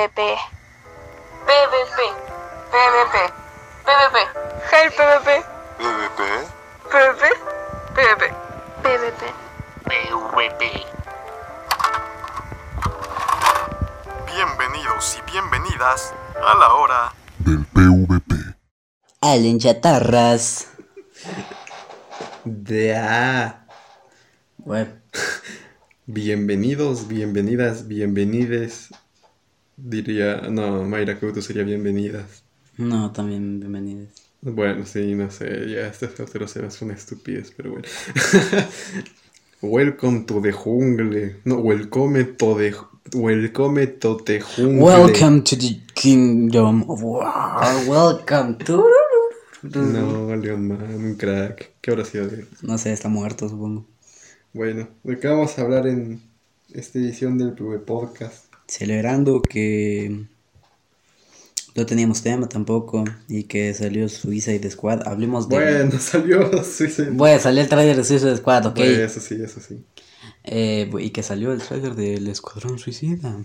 PvP. PvP. PvP. PvP. Hey PvP. PvP. PvP. PvP. PvP. PvP. Bienvenidos y bienvenidas a la hora del PvP. Allen Chatarras. De A. Bueno, Bienvenidos, bienvenidas, bienvenides. Diría, no, Mayra Couto sería bienvenidas. no, también bienvenidos. Bueno, sí, no sé, ya estas otras eran una estupidez, pero bueno. welcome to the jungle. No, welcome to the, welcome to the jungle. Welcome to the kingdom of war. Welcome to. No, Leon Man, un crack. ¿Qué habrá sido de? No sé, está muerto, supongo. Bueno, ¿de qué vamos a hablar en esta edición del PV Podcast? Celebrando que no teníamos tema tampoco y que salió Suicide Squad. Hablemos de. Bueno, salió Suicide. Bueno, salió el trailer de Suicide Squad, ok. Bueno, eso sí, eso sí. Eh, y que salió el trailer del Escuadrón Suicida.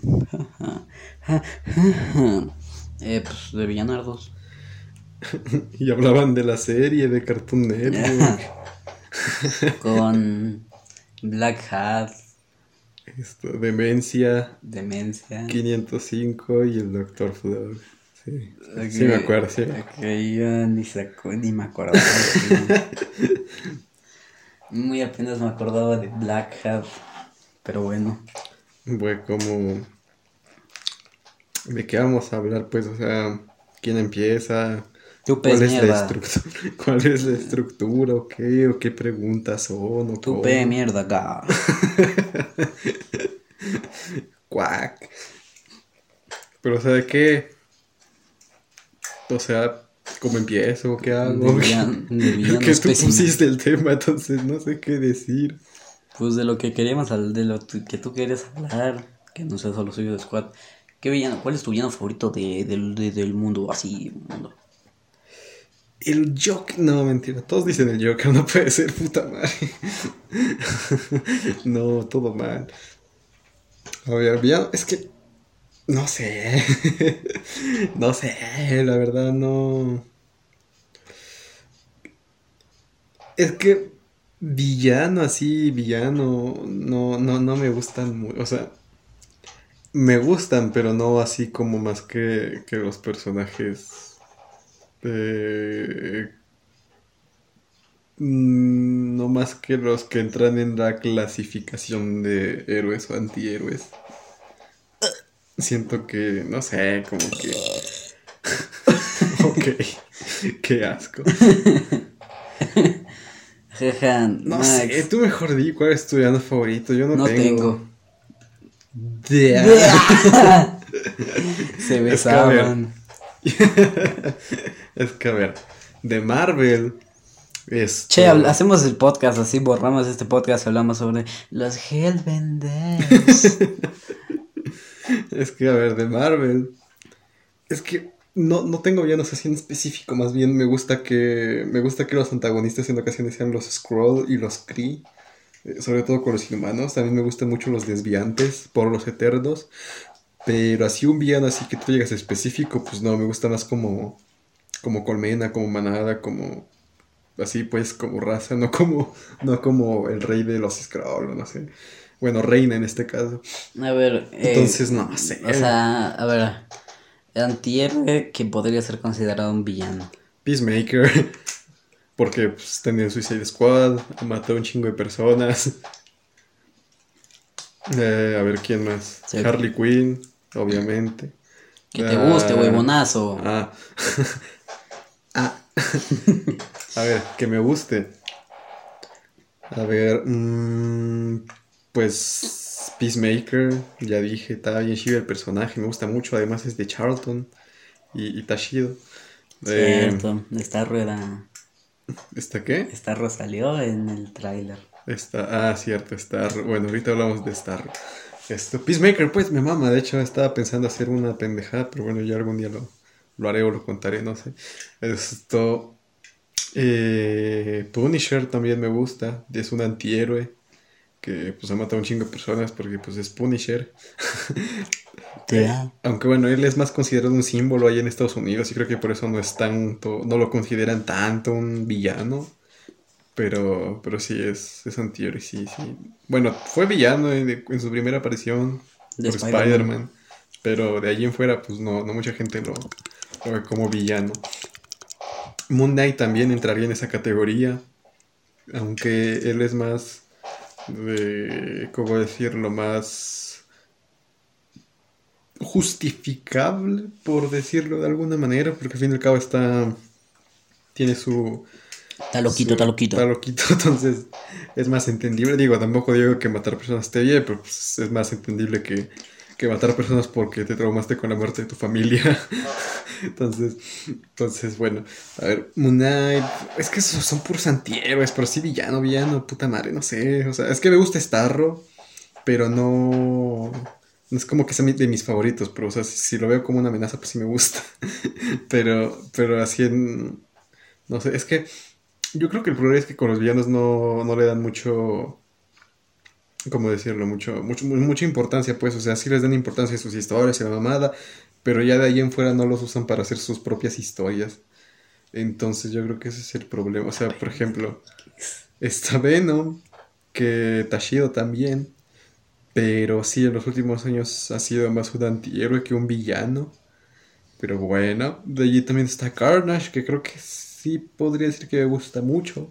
eh, pues de Villanardos. Y hablaban de la serie de Cartoon Network. Con Black Hat, Esto, Demencia, Demencia. 505 y el Dr. Flow. Sí, sí me acuerdo, sí. yo ni, saco- ni me acordaba. Muy apenas me acordaba de Black Hat. Pero bueno. Fue como... ¿De qué vamos a hablar? Pues, o sea, ¿quién empieza? Tú ¿Cuál pez es, la mierda. estructura? ¿Cuál es la estructura? ¿O qué? ¿O qué preguntas son? ¿O Tú pe mierda acá. Cuac. Pero, ¿de qué? O sea, ¿cómo empiezo? ¿Qué hago? De de villano que tú pusiste el tema, entonces no sé qué decir. Pues de lo que queríamos hablar, de lo que tú querías hablar, que no sea solo Suicide Squad. ¿Qué villano, ¿Cuál es tu villano favorito de, del- de- del mundo? Así, mundo. El Joker, no, mentira, todos dicen el Joker, no puede ser, puta madre. no, todo mal. A ver, villano, es que, no sé, no sé, la verdad no. Es que villano así, villano, no, no, no me gustan muy, o sea, me gustan, pero no así como más que, que los personajes eh, mm, no más que los que entran en la clasificación de héroes o antihéroes. Siento que, no sé, como que... ok, qué asco. No Max, sé, tú mejor di cuál es tu villano favorito, yo no, No tengo. tengo. De- Se besaban. es que a ver, de Marvel es... Che, hacemos el podcast así, borramos este podcast y hablamos sobre los Hellbenders. Es que, a ver, de Marvel. Es que no, no tengo villanos así en específico. Más bien me gusta que. Me gusta que los antagonistas en ocasiones sean los Skrull y los Kree. eh, Sobre todo con los inhumanos. También me gustan mucho los desviantes por los eternos. Pero así un villano así que tú llegas específico, pues no, me gusta más como. Como colmena, como manada, como. Así pues, como raza, no como. No como el rey de los Skrull, no sé. Bueno, reina en este caso. A ver, eh, Entonces, no sé. O sea, a ver, antihéroe que podría ser considerado un villano. Peacemaker. Porque pues, tenía Suicide Squad, mató a un chingo de personas. Eh, a ver quién más. Sí. Harley Quinn, obviamente. Que te Ah, guste, huevonazo. Ah. ah. a ver, que me guste. A ver, mm, pues Peacemaker, ya dije, está bien chido el personaje, me gusta mucho, además es de Charlton y, y está chido. Eh, Cierto, esta rueda, ¿Está qué? esta salió en el tráiler. Está, ah, cierto, Star. Bueno, ahorita hablamos de Star. Esto, Peacemaker, pues me mama. De hecho, estaba pensando hacer una pendejada, pero bueno, ya algún día lo, lo haré o lo contaré, no sé. Esto. Eh, Punisher también me gusta. Es un antihéroe que pues ha matado un chingo de personas porque pues es Punisher. Da. Aunque bueno, él es más considerado un símbolo ahí en Estados Unidos y creo que por eso no es tanto, no lo consideran tanto un villano. Pero, pero sí es, es antihéroe, sí, sí. Bueno, fue villano en, en su primera aparición De por Spider-Man. Pero de ahí en fuera, pues no, no mucha gente lo, lo ve como villano. Moon Knight también entraría en esa categoría. Aunque él es más de, ¿cómo decirlo? Más justificable, por decirlo de alguna manera, porque al fin y al cabo está, tiene su... Está loquito, está loquito. Está loquito, entonces es más entendible. Digo, tampoco digo que matar personas esté bien, pero pues, es más entendible que, que matar personas porque te traumaste con la muerte de tu familia. entonces, entonces, bueno, a ver, Moon Knight, es que son puros antihéroes, pero sí villano, villano, puta madre, no sé. O sea, es que me gusta Starro, pero no... No es como que sea de mis favoritos, pero o sea, si, si lo veo como una amenaza, pues sí me gusta. pero, pero así en... No sé, es que yo creo que el problema es que con los villanos no, no le dan mucho... ¿Cómo decirlo? Mucho, mucho, mu- mucha importancia, pues. O sea, sí les dan importancia a sus historias y la mamada, pero ya de ahí en fuera no los usan para hacer sus propias historias. Entonces yo creo que ese es el problema. O sea, por ejemplo, está Venom, que Tashido también. Pero sí, en los últimos años ha sido más un antihéroe que un villano. Pero bueno, de allí también está Carnage, que creo que sí podría decir que me gusta mucho.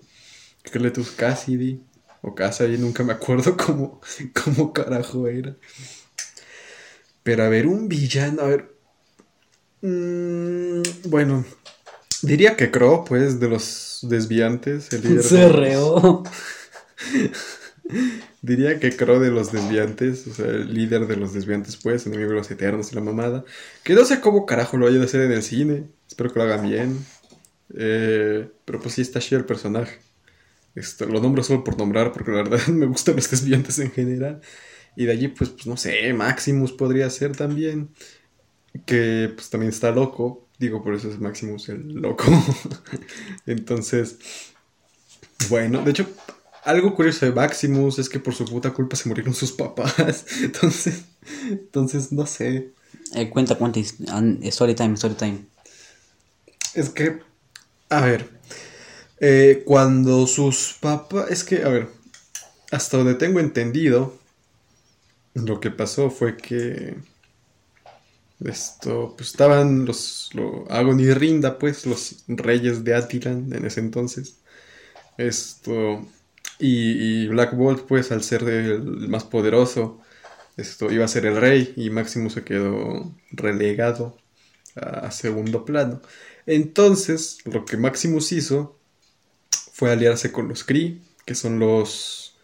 Cletus Cassidy, o Cassidy, nunca me acuerdo cómo, cómo carajo era. Pero a ver, un villano, a ver. mm, bueno, diría que Crow, pues, de los desviantes, el líder de Se los- reó. Diría que Crow de los desviantes, o sea, el líder de los desviantes, pues, enemigo de los eternos y la mamada. Que no sé cómo carajo lo vayan a hacer en el cine. Espero que lo hagan bien. Eh, pero pues sí está chido el personaje. Esto, lo nombro solo por nombrar, porque la verdad me gustan los desviantes en general. Y de allí, pues, pues no sé, Maximus podría ser también. Que pues también está loco. Digo, por eso es Maximus el loco. Entonces, bueno, de hecho, algo curioso de Maximus es que por su puta culpa se murieron sus papás. Entonces, entonces no sé. Eh, cuenta, cuenta. Story time, story time. Es que, a ver, eh, cuando sus papás, es que, a ver, hasta donde tengo entendido, lo que pasó fue que esto, pues estaban los, lo, Agon y Rinda, pues, los reyes de Attilan en ese entonces. Esto, y, y Black Bolt, pues, al ser el más poderoso, esto iba a ser el rey y Maximus se quedó relegado a segundo plano. Entonces, lo que Maximus hizo fue aliarse con los Kree, que son los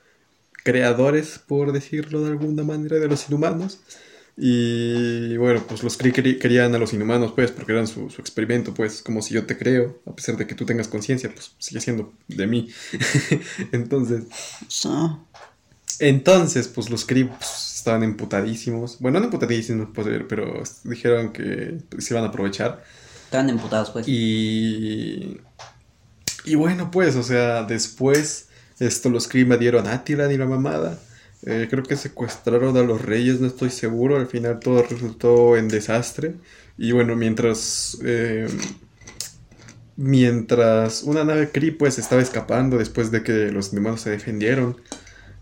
creadores, por decirlo de alguna manera, de los inhumanos. Y bueno, pues los Kree querían a los inhumanos, pues, porque eran su, su experimento, pues, como si yo te creo, a pesar de que tú tengas conciencia, pues sigue siendo de mí. Entonces, So, entonces, pues los Kree pues, estaban emputadísimos. Bueno, no emputadísimos, pues, pero dijeron que se iban a aprovechar. Estaban emputados, pues. Y. Y bueno, pues, o sea, después esto los Kree dieron a Attilan y la mamada. Eh, creo que secuestraron a los reyes, no estoy seguro. Al final todo resultó en desastre. Y bueno, mientras. eh, mientras una nave Kree pues estaba escapando después de que los demás se defendieron.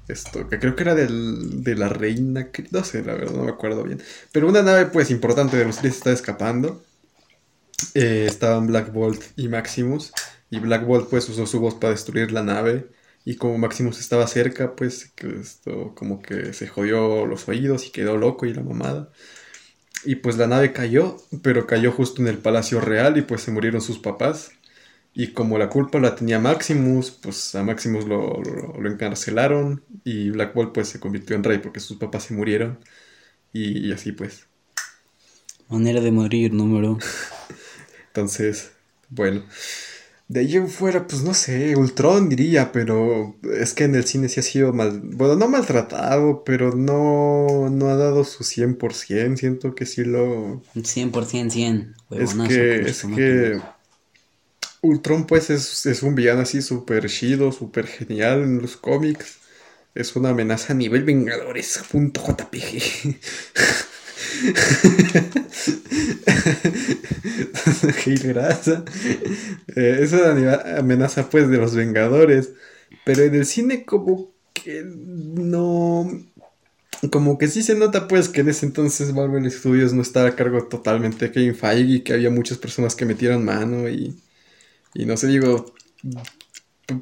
Esto, que creo que era del, de la reina Kree, no sé, la verdad, no me acuerdo bien. Pero una nave pues importante de los Kree estaba escapando. Eh, estaban Black Bolt y Maximus. Y Black Bolt pues usó su voz para destruir la nave. Y como Maximus estaba cerca, pues esto como que se jodió los oídos y quedó loco y la mamada. Y pues la nave cayó, pero cayó justo en el Palacio Real y pues se murieron sus papás. Y como la culpa la tenía Maximus, pues a Maximus lo, lo- lo encarcelaron y Black Bolt pues se convirtió en rey porque sus papás se murieron. Y, y así pues. Manera de morir, número. Entonces, bueno. De ahí en fuera, pues no sé, Ultron diría, pero es que en el cine sí ha sido mal, bueno, no maltratado, pero no, no ha dado su 100%, siento que sí lo... 100% 100. Es huevonazo, que, como es que Ultron pues es, es un villano así súper chido, súper genial en los cómics, es una amenaza a nivel Vengadores.jpg. Gracias. Eh, es una amenaza pues de los Vengadores. Pero en el cine como que no... Como que sí se nota pues que en ese entonces Marvel Studios no estaba a cargo totalmente de Kevin Feige, que había muchas personas que metieron mano y... Y no sé, digo,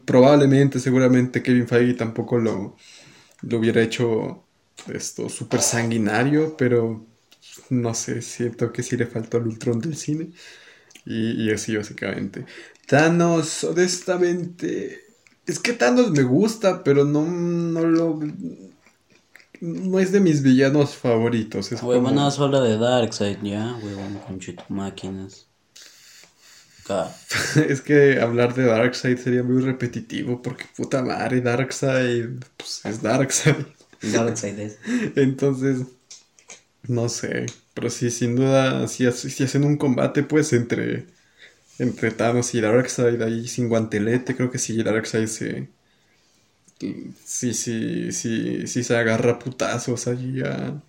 probablemente, seguramente Kevin Feige tampoco lo, lo hubiera hecho esto súper sanguinario, pero no sé, siento que sí le faltó al Ultron del cine. Y, y así básicamente. Thanos, honestamente, es que Thanos me gusta, pero no, no lo... No es de mis villanos favoritos. Es Huevón, como... no habla de Darkseid, ya, huevón, con máquinas. Es que hablar de Darkseid sería muy repetitivo porque puta madre, Darkseid pues, es Darkseid. Darkseid es. Entonces, no sé, pero sí, sin duda, si, si hacen un combate pues entre, entre Thanos y Darkseid ahí sin guantelete, creo que sí, Darkseid se... Sí, sí, sí, sí se agarra putazos allí a...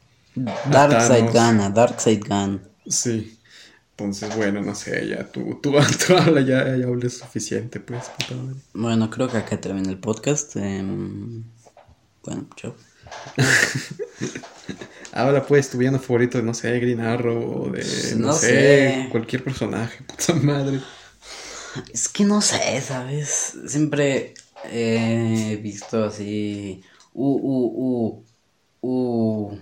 Darkseid gana, Darkseid gana. Sí. Entonces, bueno, no sé, ya tú, tú, tú habla, ya, ya hables suficiente, pues, puta madre. Bueno, creo que acá termina el podcast. em, bueno, chao. Ahora pues, tu villano favorito de, no sé, Green Arrow o de, no, No sé, sé. cualquier personaje, puta madre. Es que no sé, ¿sabes? Siempre he visto así. Uh, uh, uh. Uh.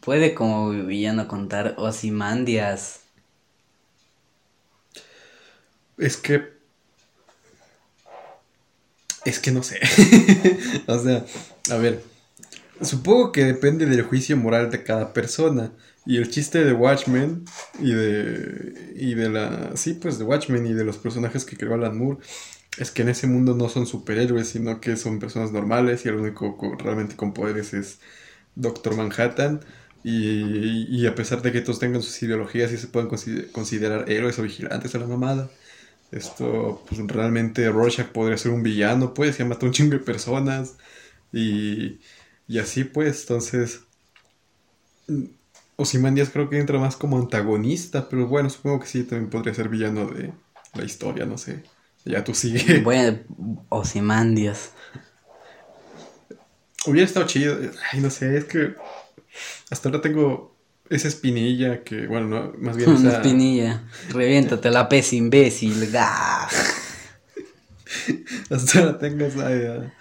Puede como villano contar Osimandias. Es que... Es que no sé. o sea, a ver. Supongo que depende del juicio moral de cada persona. Y el chiste de Watchmen y de. Y de la. Sí, pues de Watchmen y de los personajes que creó Alan Moore. Es que en ese mundo no son superhéroes, sino que son personas normales. Y el único co- realmente con poderes es Doctor Manhattan. Y, y a pesar de que todos tengan sus ideologías y se pueden consider- considerar héroes o vigilantes a la mamada. Esto, pues realmente Rorschach podría ser un villano, pues, ya mató un chingo de personas. Y, y así, pues, entonces. Ozymandias creo que entra más como antagonista, pero bueno, supongo que sí, también podría ser villano de la historia, no sé. Ya tú sigue. Bueno, Osimandias. Hubiera estado chido. Ay, no sé, es que hasta ahora tengo esa espinilla que, bueno, no, más bien Una esa... espinilla. Reviéntate la pez imbécil. ¡Gah! Hasta ahora tengo esa...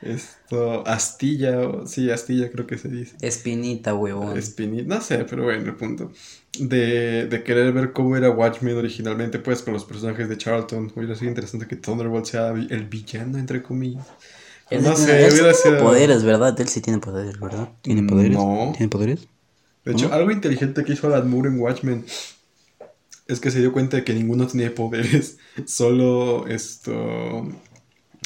esto, astilla, o, sí, astilla creo que se dice. Espinita, huevón. Espinilla, no sé, pero bueno, el punto. De, de querer ver cómo era Watchmen originalmente, pues con los personajes de Charlton. Hubiera sido interesante que Thunderbolt sea el villano, entre comillas. Él no sé, él hubiera tiene sido- poderes, ¿verdad? Él sí tiene poderes, ¿verdad? ¿Tiene poderes? No. ¿Tiene poderes? De hecho, ¿No? algo inteligente que hizo Alan Moore en Watchmen es que se dio cuenta de que ninguno tenía poderes, solo esto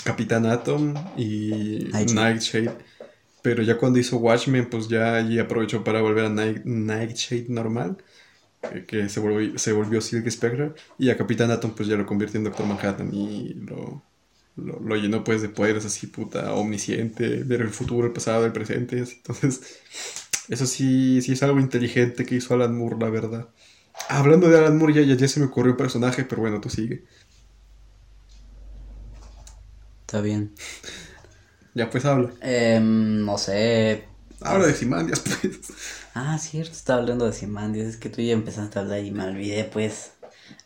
Capitán Atom y Nightshade. Pero ya cuando hizo Watchmen, pues ya allí aprovechó para volver a Night- Nightshade normal, que se volvió, se volvió Silk Spectre, y a Capitán Atom pues ya lo convirtió en Doctor Manhattan y lo, lo, lo llenó pues de poderes así puta omnisciente, ver el futuro, el pasado, el presente, entonces... Eso sí, sí es algo inteligente que hizo Alan Moore, la verdad. Hablando de Alan Moore, ya, ya, ya se me ocurrió un personaje, pero bueno, tú sigue. Está bien. Ya pues habla. Em, no sé. Habla de Simandias, pues. Ah, cierto, estaba hablando de Simandias. Es que tú ya empezaste a hablar y me olvidé, pues.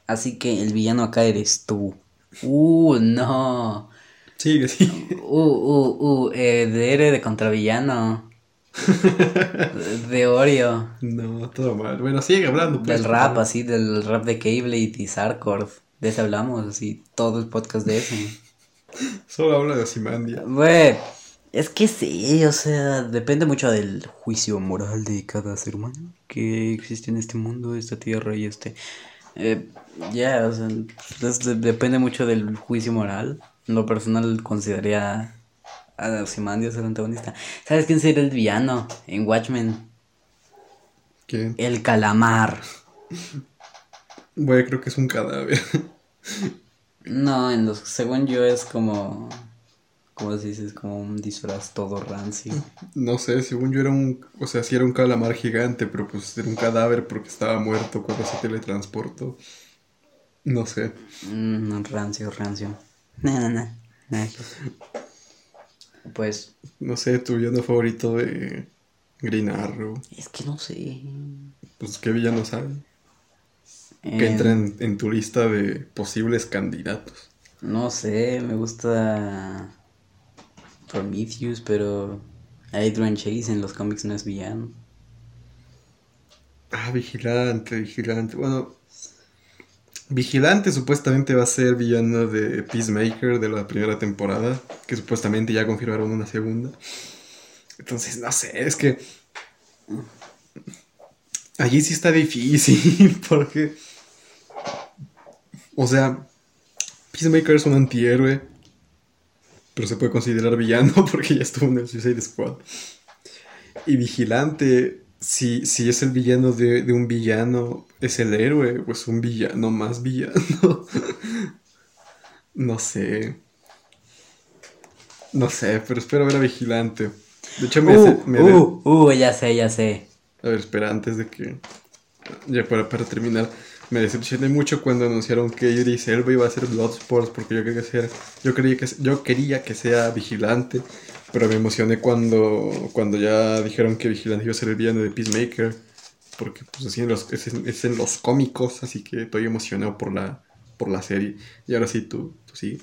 Así que el villano acá eres tú. Uh, no. Sigue, sigue. Uh, uh, uh. Eh, de héroe de contravillano. de Oreo. No, todo mal. Bueno, sigue hablando, pues. Del rap, así, del rap de Keyblade y Sarkord. De ese hablamos, así, todo el podcast de ese. Solo habla de Simandia. Güey, es que sí, o sea, depende mucho del juicio moral de cada ser humano que existe en este mundo, esta tierra y este. eh, ya, o sea, es- de- depende mucho del juicio moral. Lo personal consideraría a Ozymandias el antagonista. ¿Sabes quién sería el villano en Watchmen? ¿Quién? El calamar. Güey, creo que es un cadáver. No, en los, según yo es como como se dice, es como un disfraz todo rancio. No sé, según yo era un. O sea, sí era un calamar gigante, pero pues era un cadáver porque estaba muerto cuando se teletransportó. No sé. Mm, rancio, rancio. No, no, no. no. Pues, No sé, tu villano favorito de Green Arrow. es que no sé. Pues qué villano sabe. Eh, Que entra en, en tu lista de posibles candidatos. No sé, me gusta Prometheus, pero Adrian Chase en los cómics no es villano. Ah, Vigilante, Vigilante. Bueno, Vigilante supuestamente va a ser villano de Peacemaker de la primera temporada, que supuestamente ya confirmaron una segunda. Entonces, no sé, es que... Allí sí está difícil, porque... O sea, Peacemaker es un antihéroe, pero se puede considerar villano porque ya estuvo en el Suicide Squad. Y Vigilante, si, si es el villano de, de un villano, es el héroe o es un villano más villano. no sé. No sé, pero espero ver a Vigilante. De hecho, me, Uh, me de- uh, uh, ya sé, ya sé. A ver, espera, antes de que. Ya para, para terminar. Me decepcioné mucho cuando anunciaron que Idris Elba iba a ser Bloodsport porque yo quería que sea, yo quería que yo quería que sea vigilante, pero me emocioné cuando cuando ya dijeron que vigilante iba a ser el villano de Peacemaker, porque pues así en los, es, en- es en los cómicos, así que estoy emocionado por la por la serie. Y ahora sí tú, tú sí.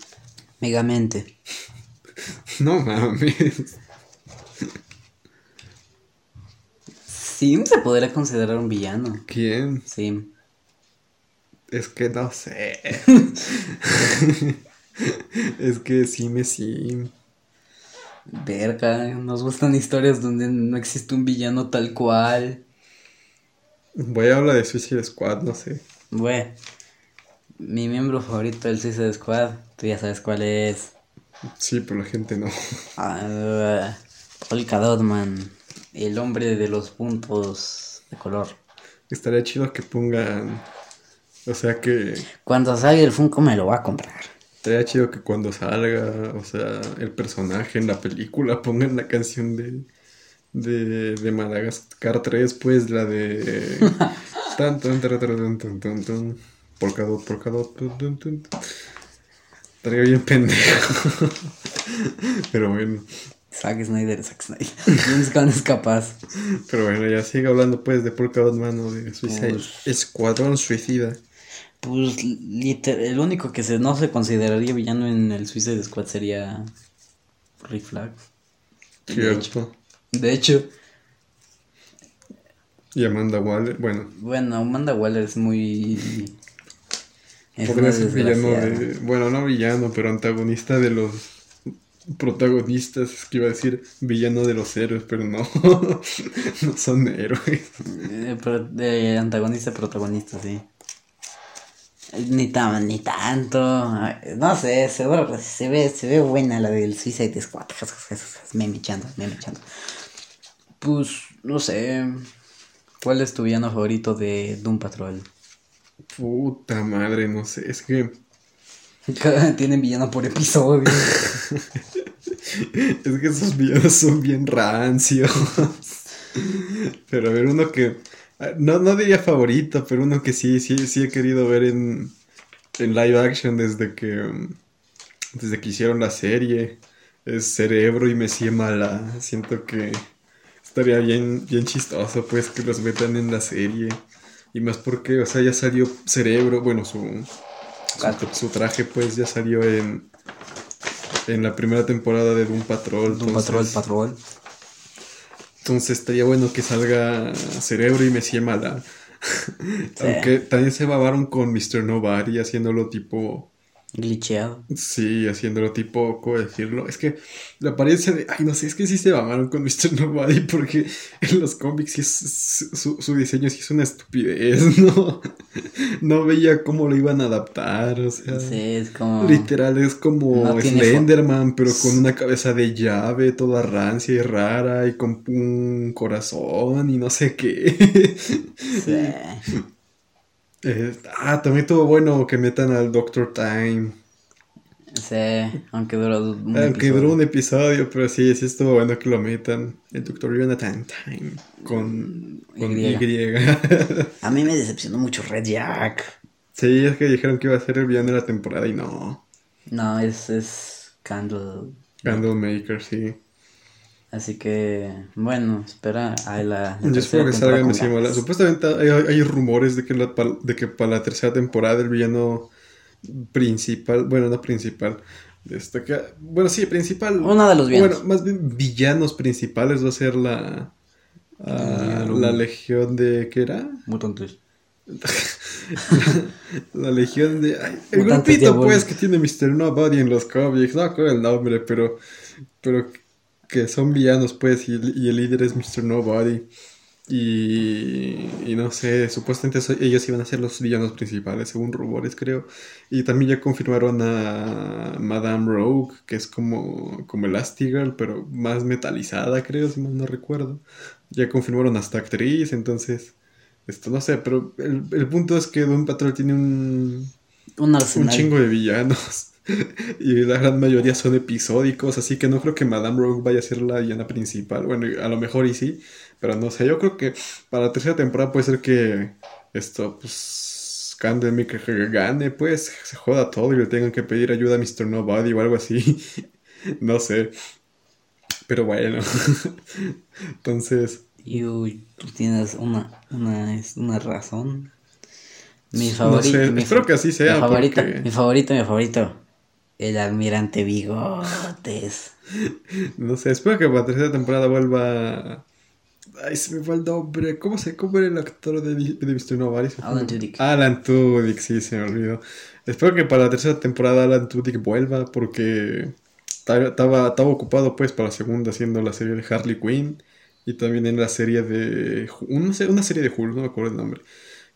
Megamente. No mames. Sim se podría considerar un villano. ¿Quién? Sim. Es que no sé. es que sí me sí. Verga, nos gustan historias donde no existe un villano tal cual. Voy a hablar de Suicide Squad, no sé. Bueno, mi miembro favorito del Suicide Squad, tú ya sabes cuál es. Sí, pero la gente no. Ah, Polka Dotman, el hombre de los puntos de color. Estaría chido que pongan. O sea que. Cuando salga el Funko me lo va a comprar. Estaría chido que cuando salga, o sea, el personaje en la película pongan la canción de. De, de Madagascar 3, pues la de. Tan, tan, tan, tan, tan, tan, tan, tan. Polka dot, polka dot, tun, tun, tun. Estaría bien pendejo. Pero bueno. Zack Snyder, Zack Snyder. James Gunn es capaz. Pero bueno, ya sigue hablando pues de Polka Dot Mano de Suicide Escuadrón Suicida. Pues liter- el único que se, no se consideraría villano en el Suicide Squad sería Rick Flag. De hecho, Cierto. de hecho, Y Amanda Waller, bueno, bueno, Amanda Waller es muy... Es podría una ser villano de. Bueno, no villano, pero antagonista de los protagonistas. Es que iba a decir villano de los héroes, pero no. no son héroes. Eh, de antagonista protagonista, sí. Ni tan, ni tanto. No sé, seguro se ve, se ve buena la del Suicide Squad. Me echando, me echando. Pues, no sé. ¿Cuál es tu villano favorito de Doom Patrol? Puta madre, no sé. Es que. Tienen villano por episodio. Es que esos villanos son bien rancios. Pero a ver, uno que. Ah, No, no diría favorito, pero uno que sí, sí, sí he querido ver en, en live action desde que. um, Desde que hicieron la serie. Es Cerebro y Messi Mala. Siento que estaría bien, bien chistoso, pues, que los metan en la serie. Y más porque, o sea, ya salió Cerebro, bueno, su, su, su traje, pues, ya salió en, en la primera temporada de Doom Patrol. Doom Patrol, entonces- Patrol. Entonces estaría bueno que salga Cerebro y Messi Mala. Sí. Aunque también se babaron con Mr. Nobody haciéndolo tipo. Glitcheado. Sí, haciéndolo tipo. ¿Cómo decirlo? Es que la apariencia de. Ay, no sé, es que sí se babaron con Mr. Nobody porque en los cómics sí es- su, su diseño sí es una estupidez, ¿no? No veía cómo lo iban a adaptar, o sea. Sí, es como. Literal es como No Slenderman, pero con una cabeza de llave, toda rancia y rara, y con un corazón y no sé qué. Sí. Eh, ah, también estuvo bueno que metan al Doctor Time. Sí, aunque duró un Aunque episodio. duró un episodio, pero sí, sí estuvo bueno que lo metan. El Dr. Jonathan Time con, con Y. Y. A mí me decepcionó mucho Red Jack. sí, es que dijeron que iba a ser el villano de la temporada y no. No, es, es Candle. Candlemaker, sí. Así que, bueno, espera a la. la Yo espero que temporada salga con encima. Supuestamente hay, hay rumores de que, la, de que para la tercera temporada el villano principal, bueno, no principal, destaca, bueno, sí, principal. Uno de los villanos. Bueno, más bien villanos principales va a ser la, ah, la legión de, ¿qué era? Mutantes. La legión de... ay, el Mutantes grupito diabólicos. pues que tiene Mr. Nobody en los cómics, no recuerdo el nombre, pero, pero que son villanos pues y, y el líder es Mr. Nobody. Y, y no sé, supuestamente ellos iban a ser los villanos principales, según rumores creo. Y también ya confirmaron a Madame Rogue, que es como, como Elastigirl, pero más metalizada creo, si mal no recuerdo. Ya confirmaron hasta actriz, entonces... Esto no sé, pero el, el punto es que Doom Patrol tiene un, Un chingo de villanos. y la gran mayoría son episódicos, así que no creo que Madame Rogue vaya a ser la villana principal. Bueno, a lo mejor y sí, pero no sé. Yo creo que para la tercera temporada puede ser que esto, pues, Candlemaker gane, pues, se joda todo y le tengan que pedir ayuda a Mr. Nobody o algo así. no sé. Pero bueno. Entonces, Y uy, tú tienes una, una, una razón. Mi no favorito. sé. mi, Espero que así sea. mi favorito, porque- mi favorito, mi favorito. El almirante Bigotes. No sé, espero que para la tercera temporada vuelva. Ay, se me fue el nombre. ¿Cómo, se, cómo era el actor de, de Mr. Nobody? Alan Tudyk. Alan Tudyk, sí, se me olvidó. Espero que para la tercera temporada Alan Tudyk vuelva porque ta- estaba, estaba ocupado pues para la segunda haciendo la serie de Harley Quinn y también en la serie de... Una, se- una serie de Hulk, no me acuerdo el nombre.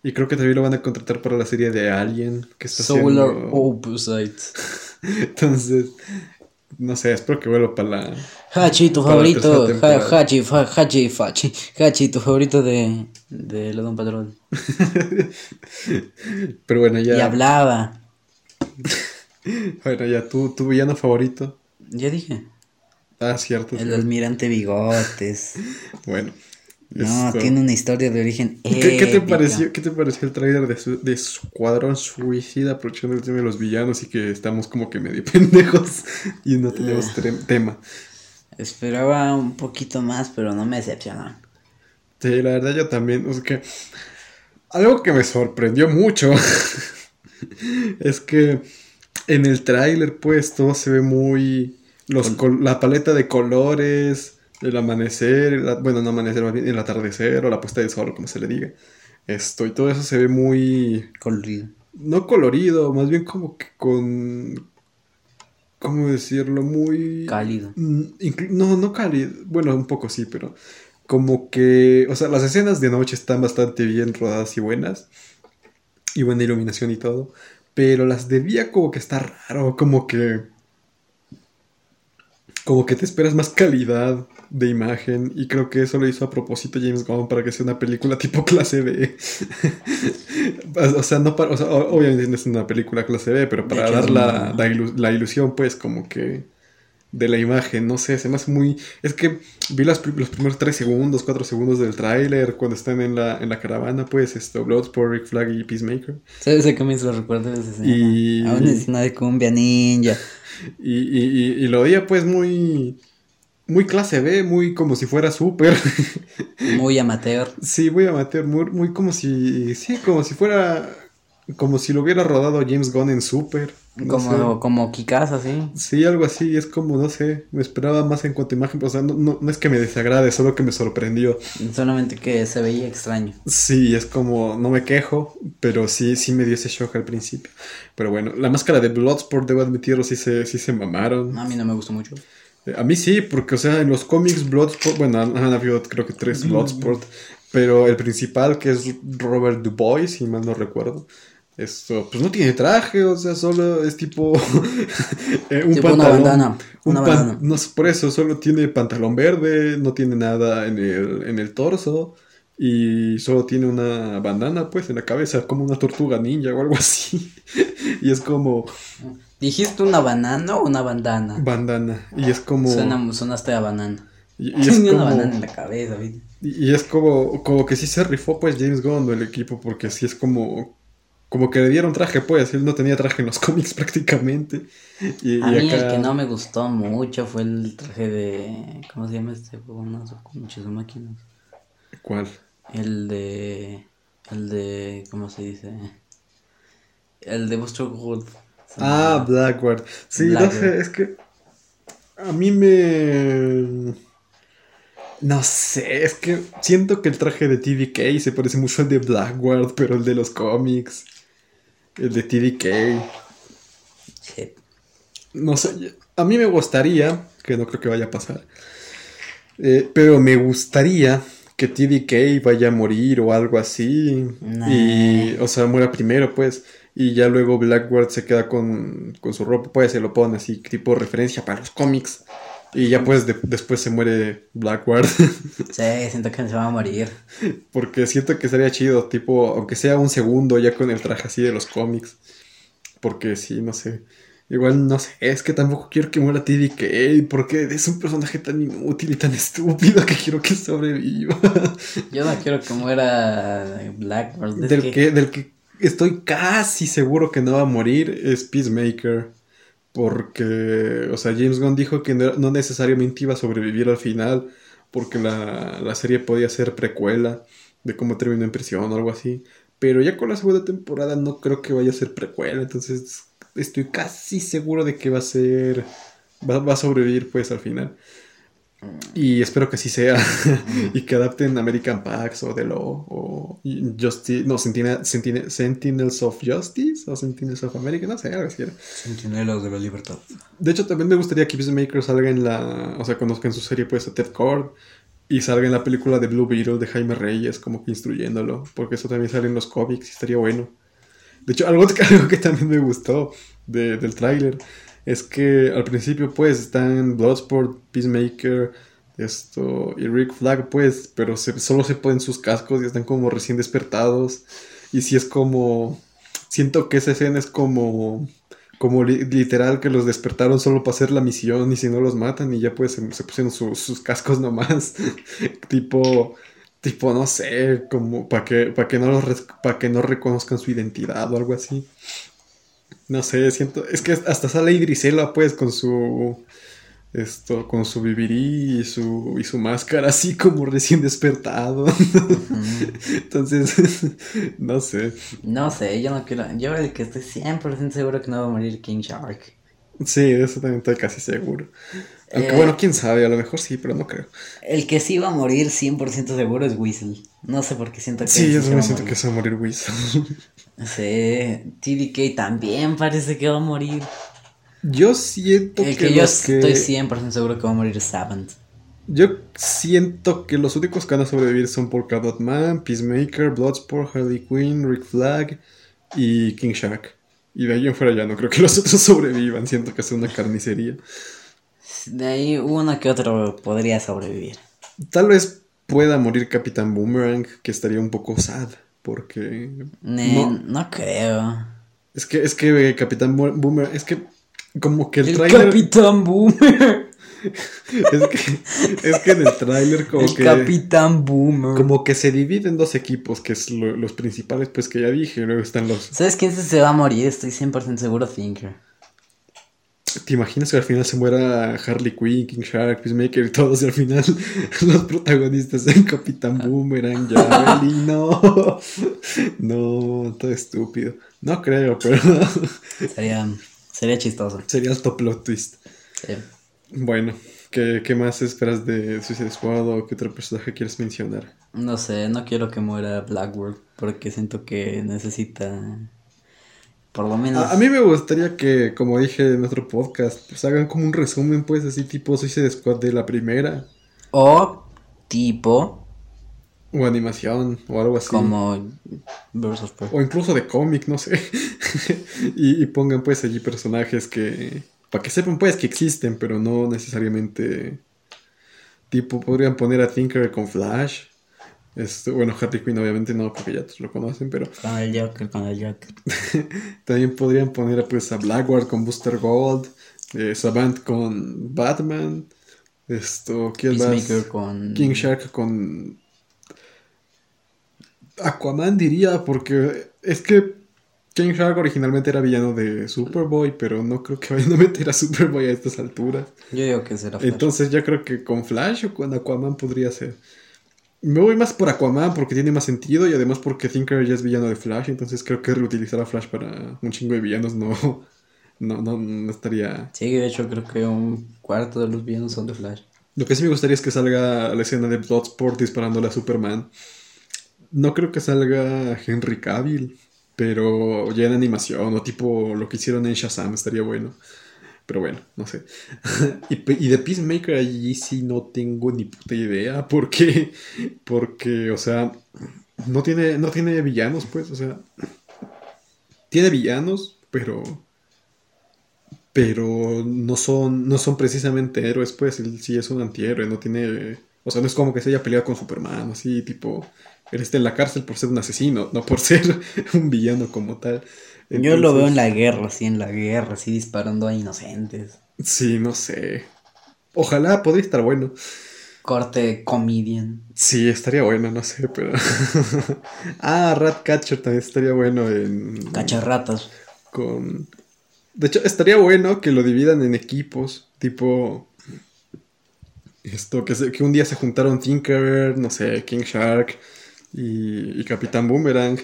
Y creo que también lo van a contratar para la serie de Alien que está Solar haciendo... Opposite. Entonces, no sé, espero que vuelva para la... Hachi, tu favorito. Ha-. Hachi, fa- Hachi, Fachi. Hachi, tu favorito de, de Lodon Patrol. Pero bueno, ya... Y hablaba. Bueno, ya, ¿tu, tu villano favorito? Ya dije. Ah, cierto. El cierto. almirante Bigotes. Bueno. No, esto- tiene una historia de origen. ¿Qué, qué te pareció, ¿Qué te pareció el trailer de, su, de Escuadrón Suicida aprovechando el tema de los villanos y que estamos como que medio pendejos y no tenemos Eh. tema? Esperaba un poquito más, pero no me decepcionó. Sí, la verdad yo también, o sea que algo que me sorprendió mucho es que en el tráiler pues todo se ve muy los col- la paleta de colores, el amanecer, bueno, no amanecer, más bien el atardecer o la puesta de sol, como se le diga. Esto y todo eso se ve muy Colorido. no colorido, más bien como que con ¿cómo decirlo? Muy Cálido. Mm, No, no cálido. Bueno, un poco sí, pero como que, o sea, las escenas de noche están bastante bien rodadas y buenas. Y buena iluminación y todo. Pero las de día como que está raro, como que... Como que te esperas más calidad de imagen. Y creo que eso lo hizo a propósito James Gunn para que sea una película tipo clase B. o sea, no para, o sea, obviamente no es una película clase B, pero para dar la, la ilu- la ilusión, pues, como que de la imagen, no sé, se me hace muy... Es que vi las los primeros 3 segundos, 4 segundos del tráiler cuando están en la, en la caravana, pues, esto, Bloodsport, Rick Flag y Peacemaker. ¿Sabes a qué me hizo recuerdo? Y- A una escena de cumbia ninja. Y, y, y, y lo veía, pues, muy... Muy clase B, muy como si fuera súper. Muy amateur. sí, muy amateur, muy, muy como si... Sí, como si fuera... Como si lo hubiera rodado James Gunn en Super. no Como, sé. como así. Sí, algo así, es como, no sé, me esperaba más en cuanto a imagen, o sea, no, no, no es que me desagrade, solo que me sorprendió. Solamente que se veía extraño. Sí, es como, no me quejo, pero sí, sí me dio ese shock al principio. Pero bueno, la máscara de Bloodsport, debo admitirlo, sí se, sí se mamaron. A mí no me gustó mucho. Eh, A mí sí, porque, o sea, en los cómics Bloodsport, bueno, han, han habido creo que tres Bloodsport, pero el principal, que es Robert Dubois, si mal no recuerdo, esto, pues no tiene traje, o sea, solo es tipo eh, un Tipo una pantalón. bandana, un una pan- bandana. no sé, por eso, solo tiene pantalón verde, no tiene nada en el, en el torso. y solo tiene una bandana pues en la cabeza, como una tortuga ninja o algo así. y es como ¿Dijiste una banana o una bandana? bandana y es como Suena, sonaste a banana. y, y es Tenía una como banana en la cabeza, ¿viste? y y es como como que sí se rifó pues James Gunn el equipo porque sí es como como que le dieron traje pues, él no tenía traje en los cómics prácticamente. Y, A y mí el que no me gustó mucho fue el traje de. ¿Cómo se llama este juego? No, muchas máquinas. ¿Cuál? El de. El de. ¿Cómo se dice? El de Buster Gold. Ah, Blackguard. Sí, no sé, es que a mí me... No sé, es que siento que el traje de TDK se parece mucho al de Blackguard, pero el de los cómics. El de TDK. Sí. No sé, a mí me gustaría, que no creo que vaya a pasar, eh, pero me gustaría que TDK vaya a morir o algo así. Nah. Y, o sea, muera primero, pues. Y ya luego Blackguard se queda con, con su ropa, pues se lo pone así, tipo referencia para los cómics. Y ya pues de- después se muere Blackguard. Sí, siento que se va a morir. Porque siento que sería chido, tipo, aunque sea un segundo ya con el traje así de los cómics. Porque sí, no sé. Igual no sé, es que tampoco quiero que muera TDK, porque es un personaje tan inútil y tan estúpido que quiero que sobreviva. Yo no quiero que muera Blackbird. del, que- que, del que estoy casi seguro que no va a morir es Peacemaker. Porque, o sea, James Gunn dijo que no, necesariamente iba a sobrevivir al final, porque la, la serie podía ser precuela de cómo terminó en prisión o algo así. Pero ya con la segunda temporada no creo que vaya a ser precuela, entonces estoy casi seguro de que va a ser, va, va a sobrevivir pues al final. Y espero que así sea. y que adapten American Pax o The Law o Justice. No, Sentinel- Sentinel- Sentinels of Justice o Sentinels of America. No sé, algo así era. Centinelas de la libertad. De hecho, también me gustaría que Peacemaker salga en la. O sea, conozcan su serie, pues, a Ted Cord. Y salga en la película de Blue Beetle de Jaime Reyes, como que instruyéndolo. Porque eso también sale en los cómics y estaría bueno. De hecho, algo, algo que también me gustó de- del tráiler es que al principio, pues, están Bloodsport, Peacemaker, esto, y Rick Flag, pues, pero se- solo se ponen sus cascos y están como recién despertados. Y si es como. Siento que esa escena es como. Como li- literal que los despertaron solo para hacer la misión y si no los matan y ya pues se, se pusieron su- sus cascos nomás. tipo. Tipo, no sé, como para que, que no para que no reconozcan su identidad o algo así. No sé, siento. Es que hasta sale Idrisela, pues, con su. Esto, con su vivirí y su, y su máscara así como recién despertado. Entonces, no sé. No sé, yo no quiero. Yo el que estoy 100% seguro que no va a morir King Shark. Sí, de eso también estoy casi seguro. Aunque Eh. bueno, quién sabe, a lo mejor sí, pero no creo. El que sí va a morir 100% seguro es Whistle. No sé por qué siento que. Sí, yo también siento que se va a morir Weasel. Sí, TDK también parece que va a morir. Yo siento El que, que yo los que- estoy 100% seguro que va a morir Savant. Yo siento que los únicos que van a sobrevivir son Polka Dot Man, Peacemaker, Bloodsport, Harley Quinn, Rick Flag y King Shark. Y de ahí en fuera ya no creo que los otros sobrevivan. Siento que es una carnicería. De ahí uno que otro podría sobrevivir. Tal vez pueda morir Capitán Boomerang, que estaría un poco sad. Porque. Ne- No. no. creo. Es que, es que Capitán Bo- Boomerang. Es que. Como que el, El tráiler. Capitán Boomer. Es que, es que en el tráiler como el que. Capitán Boomer. Como que se divide en dos equipos, que es lo- los principales, pues que ya dije. Luego están los. ¿Sabes quién se- se va a morir? Estoy 100% seguro, Thinker. ¿Te imaginas que al final se muera Harley Quinn, King Shark, Peacemaker y todos? Y al final los protagonistas sean Capitán Boomerang, Javelin, no. No, todo estúpido. No creo, pero Sería, sería chistoso. sería el top plot twist. Sí. Bueno, ¿qué, qué más esperas de Suicide Squad o qué otro personaje quieres mencionar? No sé, no quiero que muera Blackworld porque siento que necesita por lo menos A, a mí me gustaría que, como dije en otro podcast, pues hagan como un resumen, pues así tipo Suicide Squad de la primera. o tipo O animación, o algo así. como versus. O incluso de cómic, no sé. y, y pongan pues allí personajes que... Para que sepan pues que existen, pero no necesariamente... Tipo, podrían poner a Tinker con Flash. Este, bueno, Harley Quinn obviamente no, porque ya todos lo conocen, pero Con el Joker, con el Joker. también podrían poner pues, a Blackguard con Booster Gold, eh, Savant con Batman, esto, ¿quién más? Con. King Shark con Aquaman diría, porque es que King Shark originalmente era villano de Superboy, pero no creo que vayan a meter a Superboy a estas alturas. Yo digo que será Flash. Entonces yo creo que con Flash o con Aquaman podría ser. Me voy más por Aquaman porque tiene más sentido y además porque Thinker ya es villano de Flash, entonces creo que reutilizar a Flash para un chingo de villanos no, no, no, no estaría... Sí, de hecho creo que un cuarto de los villanos son de Flash. Lo que sí me gustaría es que salga la escena de Bloodsport disparándole a Superman. No creo que salga Henry Cavill, pero ya en animación o tipo lo que hicieron en Shazam estaría bueno. Pero bueno, no sé. y, de Peacemaker allí sí no tengo ni puta idea. ¿Por qué? Porque, o sea, no tiene, no tiene villanos, pues, o sea. Tiene villanos, pero. Pero no son, no son precisamente héroes, pues. Él sí es un antihéroe, no tiene. O sea, no es como que se haya peleado con Superman, así, tipo. Él está en la cárcel por ser un asesino, no por ser un villano como tal. Yo lo veo en la guerra, sí, en la guerra, así disparando a inocentes. Sí, no sé. Ojalá podría estar bueno. Corte comedian. Sí, estaría bueno, no sé, pero. ah, Ratcatcher también estaría bueno en. Cacharratas. Con. De hecho, estaría bueno que lo dividan en equipos. Tipo. Esto, que, se- que un día se juntaron Tinkerer, no sé, King Shark y, y Capitán Boomerang.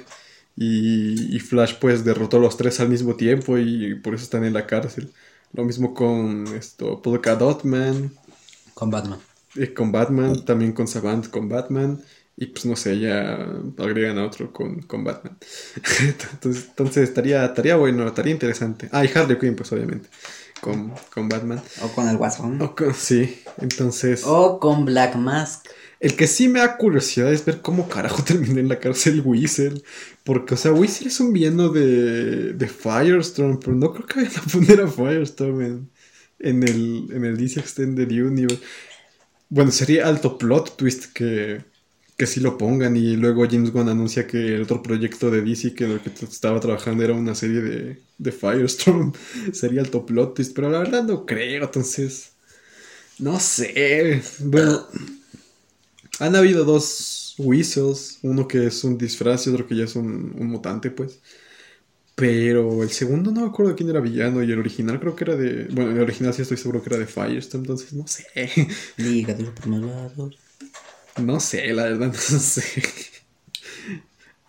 Y, y Flash, pues, derrotó a los tres al mismo tiempo y por eso están en la cárcel. Lo mismo con esto, Polka Dot Man. Con Batman. Eh, con Batman, también con Savant con Batman. Y pues no sé, ya agregan a otro con, con Batman. entonces, entonces estaría, estaría bueno, estaría interesante. Ah, y Harley Quinn, pues obviamente. Con, con Batman. O con el Guasón. O con- sí, entonces. O con Black Mask. El que sí me da curiosidad es ver cómo carajo terminó en la cárcel Whistle. Porque, o sea, Whistle es un villano de, de Firestorm, pero no creo que vayan a poner a Firestorm en, en, el, en el DC Extended Universe. Bueno, sería alto plot twist que, que sí lo pongan y luego James Gunn anuncia que el otro proyecto de DC que lo que estaba trabajando era una serie de, de Firestorm. sería alto plot twist, pero la verdad no creo, entonces... No sé. Bueno, han habido dos Whistles, uno que es un disfraz y otro que ya es un, un mutante, pues. Pero el segundo no me acuerdo quién era villano y el original creo que era de... Bueno, el original sí estoy seguro que era de Firestorm, entonces no sé. Liga de los malvados. No sé, la verdad, no sé.